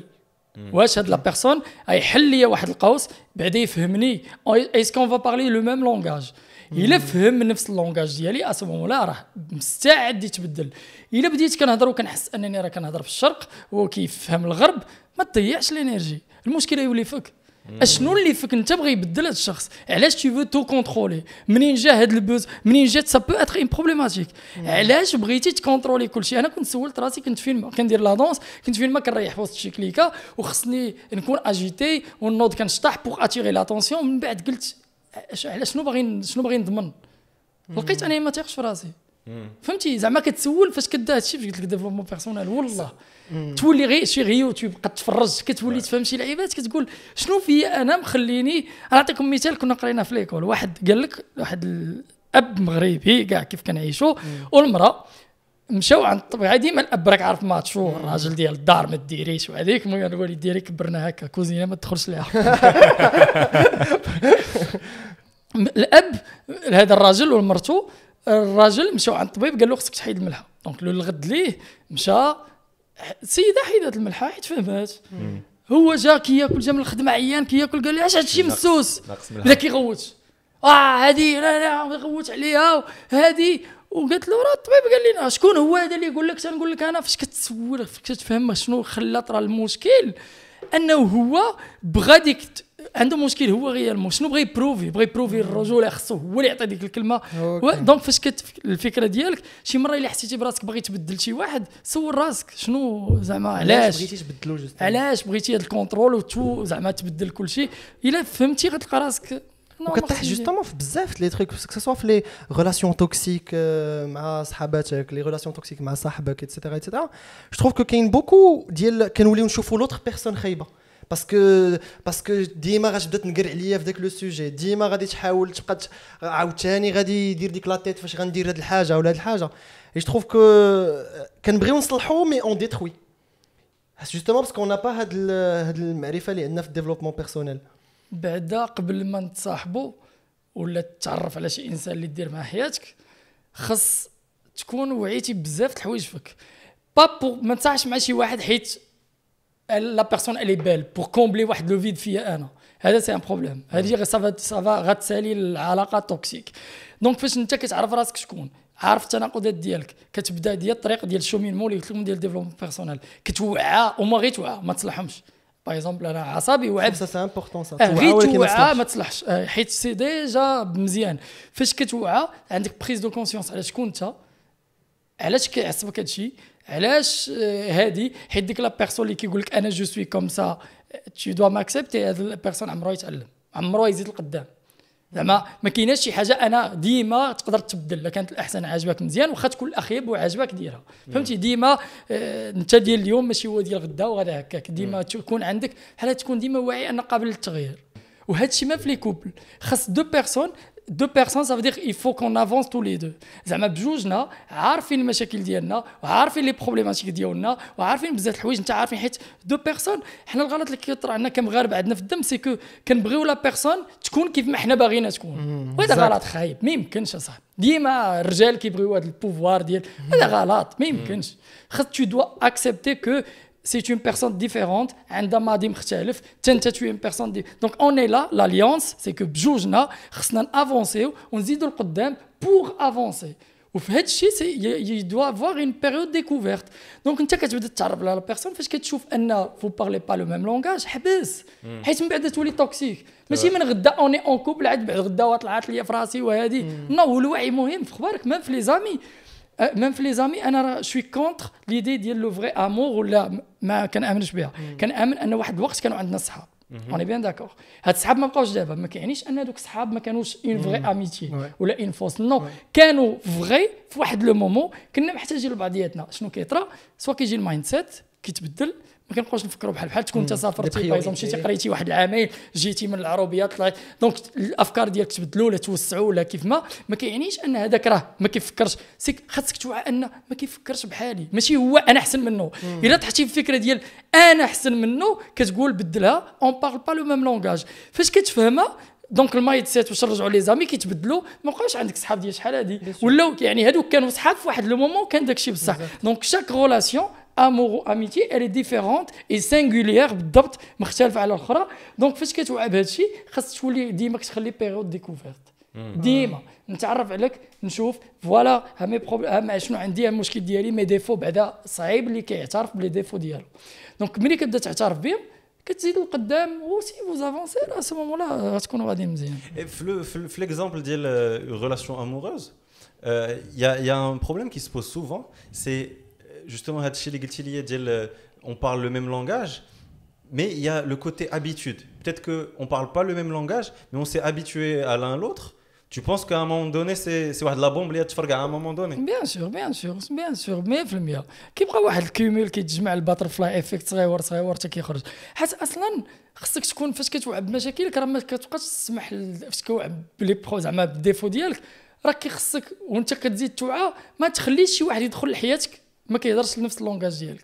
واش هاد لا بيرسون يحل لي واحد القوس بعدا يفهمني اسكون فا بارلي لو ميم لونغاج إلا فهم نفس اللونغاج ديالي ا سو لا راه مستعد يتبدل. إلا بديت كنهضر وكنحس أنني راه كنهضر في الشرق وهو كيفهم الغرب ما تضيعش الإنرجي. المشكلة يولي فيك أشنو اللي فيك أنت بغى يبدل هذا الشخص. علاش تي فو تو كونترولي منين جا هاد البوز؟ منين جات؟ سا بو اتر ان بروبليماتيك علاش بغيتي تكونترولي كلشي أنا كنت سولت راسي كنت فين؟ كندير لا دونس كنت فين؟ ما كنريح في وسط شي كليكة وخصني نكون agité ونوض كنشطح pour attirer l'attention من بعد قلت على شنو باغي شنو باغي نضمن؟ لقيت انني ما تيقش في راسي فهمتي؟ زعما كتسول فاش كدا هادشي فاش قلت لك développement personnel والله. تولي غير شي غيو تبقى تفرج كتولي تفهم شي لعيبات كتقول شنو فيا أنا مخليني؟ نعطيكم مثال كنا قرينا في l'école واحد قال لك واحد الأب مغربي كاع كيف كنعيشوا والمرأة مشاو عند الطبيعة ديما الأب راك عارف macho الراجل ديال الدار ما ديريش وهذيك المهم الوالد ديالي كبرنا هكا كوزينة ما تدخلش ليها الأب هذا الراجل ومرته الراجل مشاو عند الطبيب قال له خصك تحيد الملحه donc لو الغد ليه مشى السيدة حيدت الملحه حيت فهمات هو جا كياكل جا من الخدمة عيان كياكل قال لي اش هادشي مسوس بدا كيغوت آه هادي لا لا يغوت عليها هادي. وقالت له راه الطبيب قال لنا شكون هو هذا اللي يقول لك؟ تنقول لك أنا فاش كتسول فاش كتفهم شنو خلى طرا المشكل؟ أنه هو بغى ديك عنده مشكل هو غير شنو بغى ي prouver؟ بغى ي prouver الرجوله خصو هو اللي يعطي ديك الكلمة. donc فاش كت الفكرة ديالك شي مرة إلا حسيتي براسك باغي تبدل شي واحد سول راسك. شنو؟ زعما علاش بغيتي تبدلو علاش بغيتي هذا ال contrôle و tout زعما تبدل كل شيء إلا فهمتي غتلقى راسك وكطيح justement في بزاف les trucs que soit في les relations toxiques مع صحاباتك les relations toxiques مع صاحبك et cetera et cetera je trouve que كاين beaucoup ديال كنوليو نشوفوا l'autre personne خايبة. parce que parce que ديما غتبدا تنقر عليا في ذاك le sujet ديما غادي تحاول تبقى عاوتاني غادي يدير ديك la tête فاش غندير هاد الحاجة ولا هاد الحاجة et je trouve que كنبغيو نصلحو mais on détruit جوستومون باسكو اون با هاد هاد المعرفه اللي عندنا في الديفلوبمون بيرسونيل بعدا قبل ما نتصاحبوا ولا تتعرف على شي انسان اللي دير مع حياتك خص تكون وعيتي بزاف الحوايج فيك با بو ما تصاحبش مع شي واحد حيت لا بيرسون الي بيل بور كومبلي واحد لو فيد فيا أنا. هذا سي ان بروبليم هذه سافا سافا غتسالي العلاقة توكسيك دونك فاش أنت كتعرف راسك شكون؟ عارف التناقضات ديالك. كتبدأ ديال الطريق ديال الشومين مولي قلت لكم ديال الديفلوبمون بيرسونيل كتوعى وما غير توعى ما تصلحهمش. par exemple أنا عصبي ça c'est important ça غير توعى ما تصلحش. حيت c'est déjà مزيان. فاش كتوعى عندك prise de conscience على شكون أنت؟ علاش كيعصبك هادشي؟ علاش هادي؟ حيت ديك la personne اللي كيقول لك أنا je suis comme ça tu dois m'accepter هاد ال personne عمرو يتعلم عمرو يزيد لقدام. زعما ما كايناش شي حاجة أنا ديما تقدر تبدل إلا كانت الأحسن عاجبك مزيان واخا تكون الأخيب وعاجبك ديرها. فهمتي؟ ديما آه انت ديال اليوم ماشي هو ديال غدا وغدا هكاك. ديما تكون عندك بحال تكون ديما واعي أن قابل للتغيير. وهذا الشيء ما في les couples. خاص deux personnes deux personnes ça veut dire il faut qu'on avance tous les deux. زعما بجوجنا عارفين المشاكل ديالنا وعارفين les problématiques ديالنا وعارفين بزاف الحوايج. انت عارفين حيت deux personnes حنا الغلط اللي كيطرا عندنا كمغاربة عندنا في الدم c'est que كنبغيو la personne تكون كيف ما حنا باغيينها تكون. وهذا غلط خايب. ما يمكنش أصاحبي. ديما الرجال كيبغيو هذا ال pouvoir ديال. هذا غلط. ما يمكنش. خاص تو دوا اكسبتي كو c'est une personne différente, tu une personne différente. Donc on est là, l'alliance, c'est que bjoujna, avancer, on se dit pour avancer. Il doit avoir une période découverte. Donc, tu as dit que la personne, parce que tu ne parlez pas le même langage, habis. Hmm. Que toxique. Mais si on est en couple, hmm. on est en couple, on est en couple, même في les amis أنا شوي contre l'idée ديال le vrai amour ولا ما كنامنش بها. كنامن أن واحد الوقت كانوا عندنا صحاب. on est bien d'accord هاد الصحاب ما بقاوش دابا. ما كيعنيش أن هذوك الصحاب ما كانوش une vraie amitié ولا une fausse non كانوا vrais في واحد le moment كنا محتاجين لبعضياتنا. شنو كيطرا؟ soit كيجي ال mindset كيتبدل ما كنبقاوش نفكروا بحال بحال تكون انت سافرتي par exemple مشيتي قريتي واحد العامين جيتي من العروبيه طلعت donc الأفكار ديالك تبدلوا ولا توسعوا ولا كيف ما. ما كيعنيش أن هذاك راه ما كيفكرش. c'est que خاصك توعى أن ما كيفكرش بحالي. ماشي هو أنا أحسن منه. إلا طحتي في الفكرة ديال أنا أحسن منه كتقول بدلها on parle pas le même langage فاش كتفهمها donc ال mindset واش نرجعوا les amis كيتبدلوا. ما بقاوش عندك صحاب ديال شحال هادي. ولاو يعني هادوك كانوا صحاب في واحد le moment كان داكشي بصح. donc chaque relation amour amitié elle est différente et singulière بالضبط مختلفه على الاخرى donc فاش كتوعى بهذا الشيء خاص تولي ديما كتخلي période découverte ديما نتعرف عليك نشوف voilà ها mes problèmes شنو عندي المشكل ديالي mes défauts بعدا صعيب اللي كيعترف ب les défauts ديالو donc ملي كتبدا تعترف بهم كتزيد لقدام و si vous avancez à ce moment-là غتكونوا غاديين مزيان في في l'exemple ديال relation amoureuse il y a, y a un problème qui se pose souvent, c'est justement, on parle le même langage, mais il y a le côté habitude. Peut-être qu'on ne parle pas le même langage, mais on s'est habitué à l'un à l'autre. Tu penses qu'à un moment donné, c'est de la bombe اللي تفرقع à un moment donné Bien sûr, bien sûr, bien sûr, 100%. كيبقى واحد الكيميل كيتجمع الباترفلاي افكت صغيور صغيور حتى كيخرج حيت اصلا خصك تكون فاش كتوعى بمشاكلك راه ما كتبقاش تسمح فاش كتوعى بلي برو زعما بالديفو ديالك راه كيخصك وانت كتزيد توعى ما تخليش شي واحد يدخل لحياتك ما كيهضرش لنفس ال langage ديالك.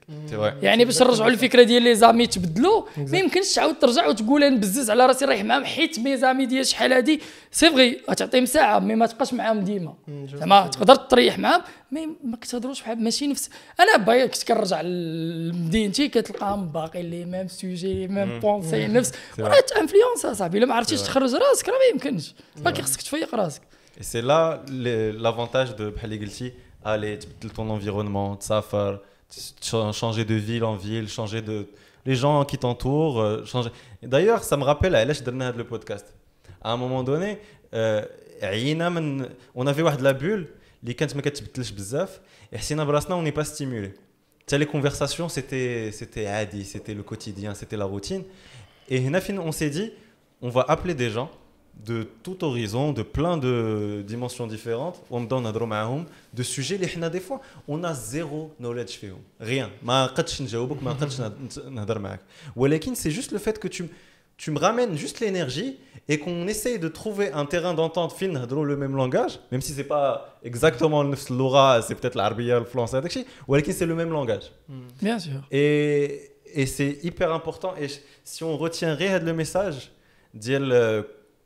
يعني باش نرجعوا للفكرة ديال les amis تبدلوا ما يمكنش تعاود ترجع وتقول أنا بزز على راسي رايح معاهم حيت mes amis ديال شحال هادي. c'est vrai غتعطيهم ساعة mais ما تبقاش معاهم ديما. زعما تقدر تريح معاهم mais ما كتهضروش بحال ماشي نفس. أنا باغي كنت كنرجع لمدينتي كتلقاهم باقي les mêmes sujets même pensée نفس. راه influence اصاحبي الا ما عرفتيش تخرج راسك راه ما يمكنش. باقي خصك تفيق راسك. Là les- l'avantage de بحال اللي قلتي aller, ton environnement, tsafar, changer de ville en ville, changer de. Les gens qui t'entourent, euh, changer. D'ailleurs, ça me rappelle à LH Dernad le podcast. À un moment donné, euh, on avait de la bulle, les ma katbtelch bzaf, et Hsina Brasna, on n'est pas stimulé. Les conversations, c'était adi, c'était le quotidien, c'était la routine. Et on s'est dit, on va appeler des gens de tout horizon, de plein de dimensions différentes, on me donne un de sujets les des fois on a zéro knowledge fait rien. Ma c'est juste le fait que tu tu me ramènes juste l'énergie et qu'on essaye de trouver un terrain d'entente fin dans le même langage, même si c'est pas exactement l'aura, c'est peut-être l'arabia, le français, ou c'est le même langage. Hmm. Bien sûr. Et, et c'est hyper important. Et si on retiendrait le message,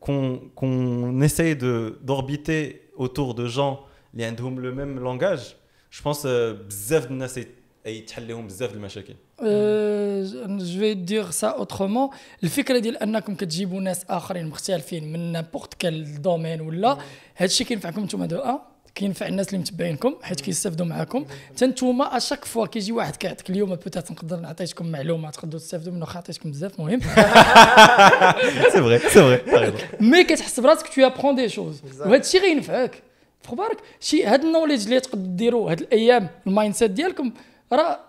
qu'on qu'on essaye de- d'orbiter autour de gens qui ont le même langage, je pense que بزاف الناس يت- يتحليهم بزاف المشاكل. je vais dire ça autrement الفكرة ديال انكم كتجيبوا كينفع الناس اللي متبعينكم حيت كيستافدوا معاكم. حتى نتوما à chaque fois كيجي واحد كيعطيك اليوم peut-être نقدر عطيتكم معلومة تقدروا تستافدوا منه عطيتكم بزاف مهم. C'est vrai. t'as raison. mais كتحس براسك tu apprends des choses وهذا الشيء غينفعك. في بالك شي هاد ال knowledge اللي تقدر ديروا هاد الأيام ال mindset ديالكم راه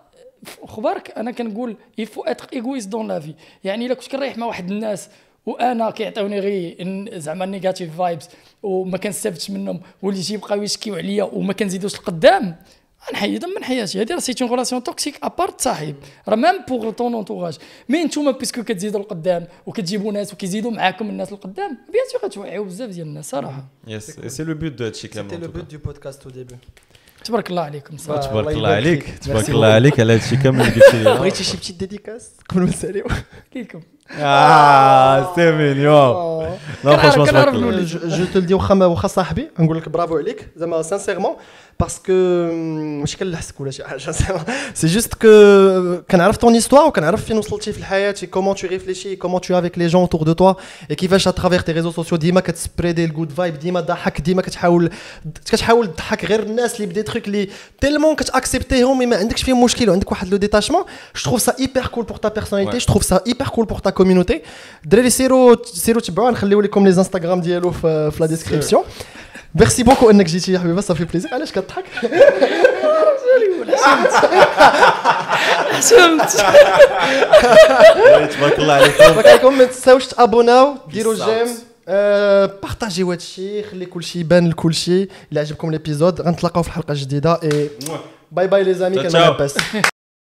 خبارك أنا كنقول il faut être égoïste dans la vie يعني إلا كنت كنريح مع واحد الناس وأنا كيعطيوني غير زعما negative vibes وما كنستافدش منهم واللي تيبقاو يشكيو عليا وما كنزيدوش لقدام نحيدهم من حياتي هذه راه c'est une relation toxique à part صاحب راه même pour ton entourage mais نتوما puisque كتزيدوا لقدام وكتجيبوا ناس وكيزيدوا معاكم الناس لقدام bien sûr غتوعيو بزاف ديال الناس صراحة Yes. Et c'est le but de Chikam. C'était le but du podcast au début. تبارك الله عليكم صراحة تبارك الله عليك. تبارك الله. عليك على هادشي كامل اللي قلتي لي بغيتي شي petite dédicace قبل ما نساليو ليكم آه c'est mignon لا كنعرف- franchement كنعرف تبارك الله. الولد. je je te le dis واخا واخا صاحبي نقول لك برافو عليك زعما sincèrement parce que ماشي كنلحسك ولا شي حاجة زعما c'est juste que كنعرف ton histoire وكنعرف فين وصلتي في الحياة comment tu réfléchis comment t'es avec les gens autour de toi et كيفاش à travers tes réseaux sociaux ديما كت spread ي ال good vibe ديما ضحك ديما كتحاول كتحاول تضحك غير الناس اللي ب des trucs اللي tellement كت accept يهم ما عندكش فيهم مشكل وعندك واحد le détachement je trouve ça hyper cool pour ta personnalité Ouais. je trouve ça hyper cool pour ta communauté الدراري سيروا سيروا تبعوه نخليو لكم l'Instagram ديالو في في la description merci beaucoup انك جيتي يا حبيبه صافي plaisir علاش كتضحك حسمت تبارك الله عليكم بارك عليكم ما تنساوش ت abonna و ديروا Peace out. j'aime آه، partage يو هادشي خلي كلشي يبان لكلشي اللي عجبكم l'épisode غنتلاقاو في حلقه جديده et bye bye les amis Ciao, كان ciao. لاباس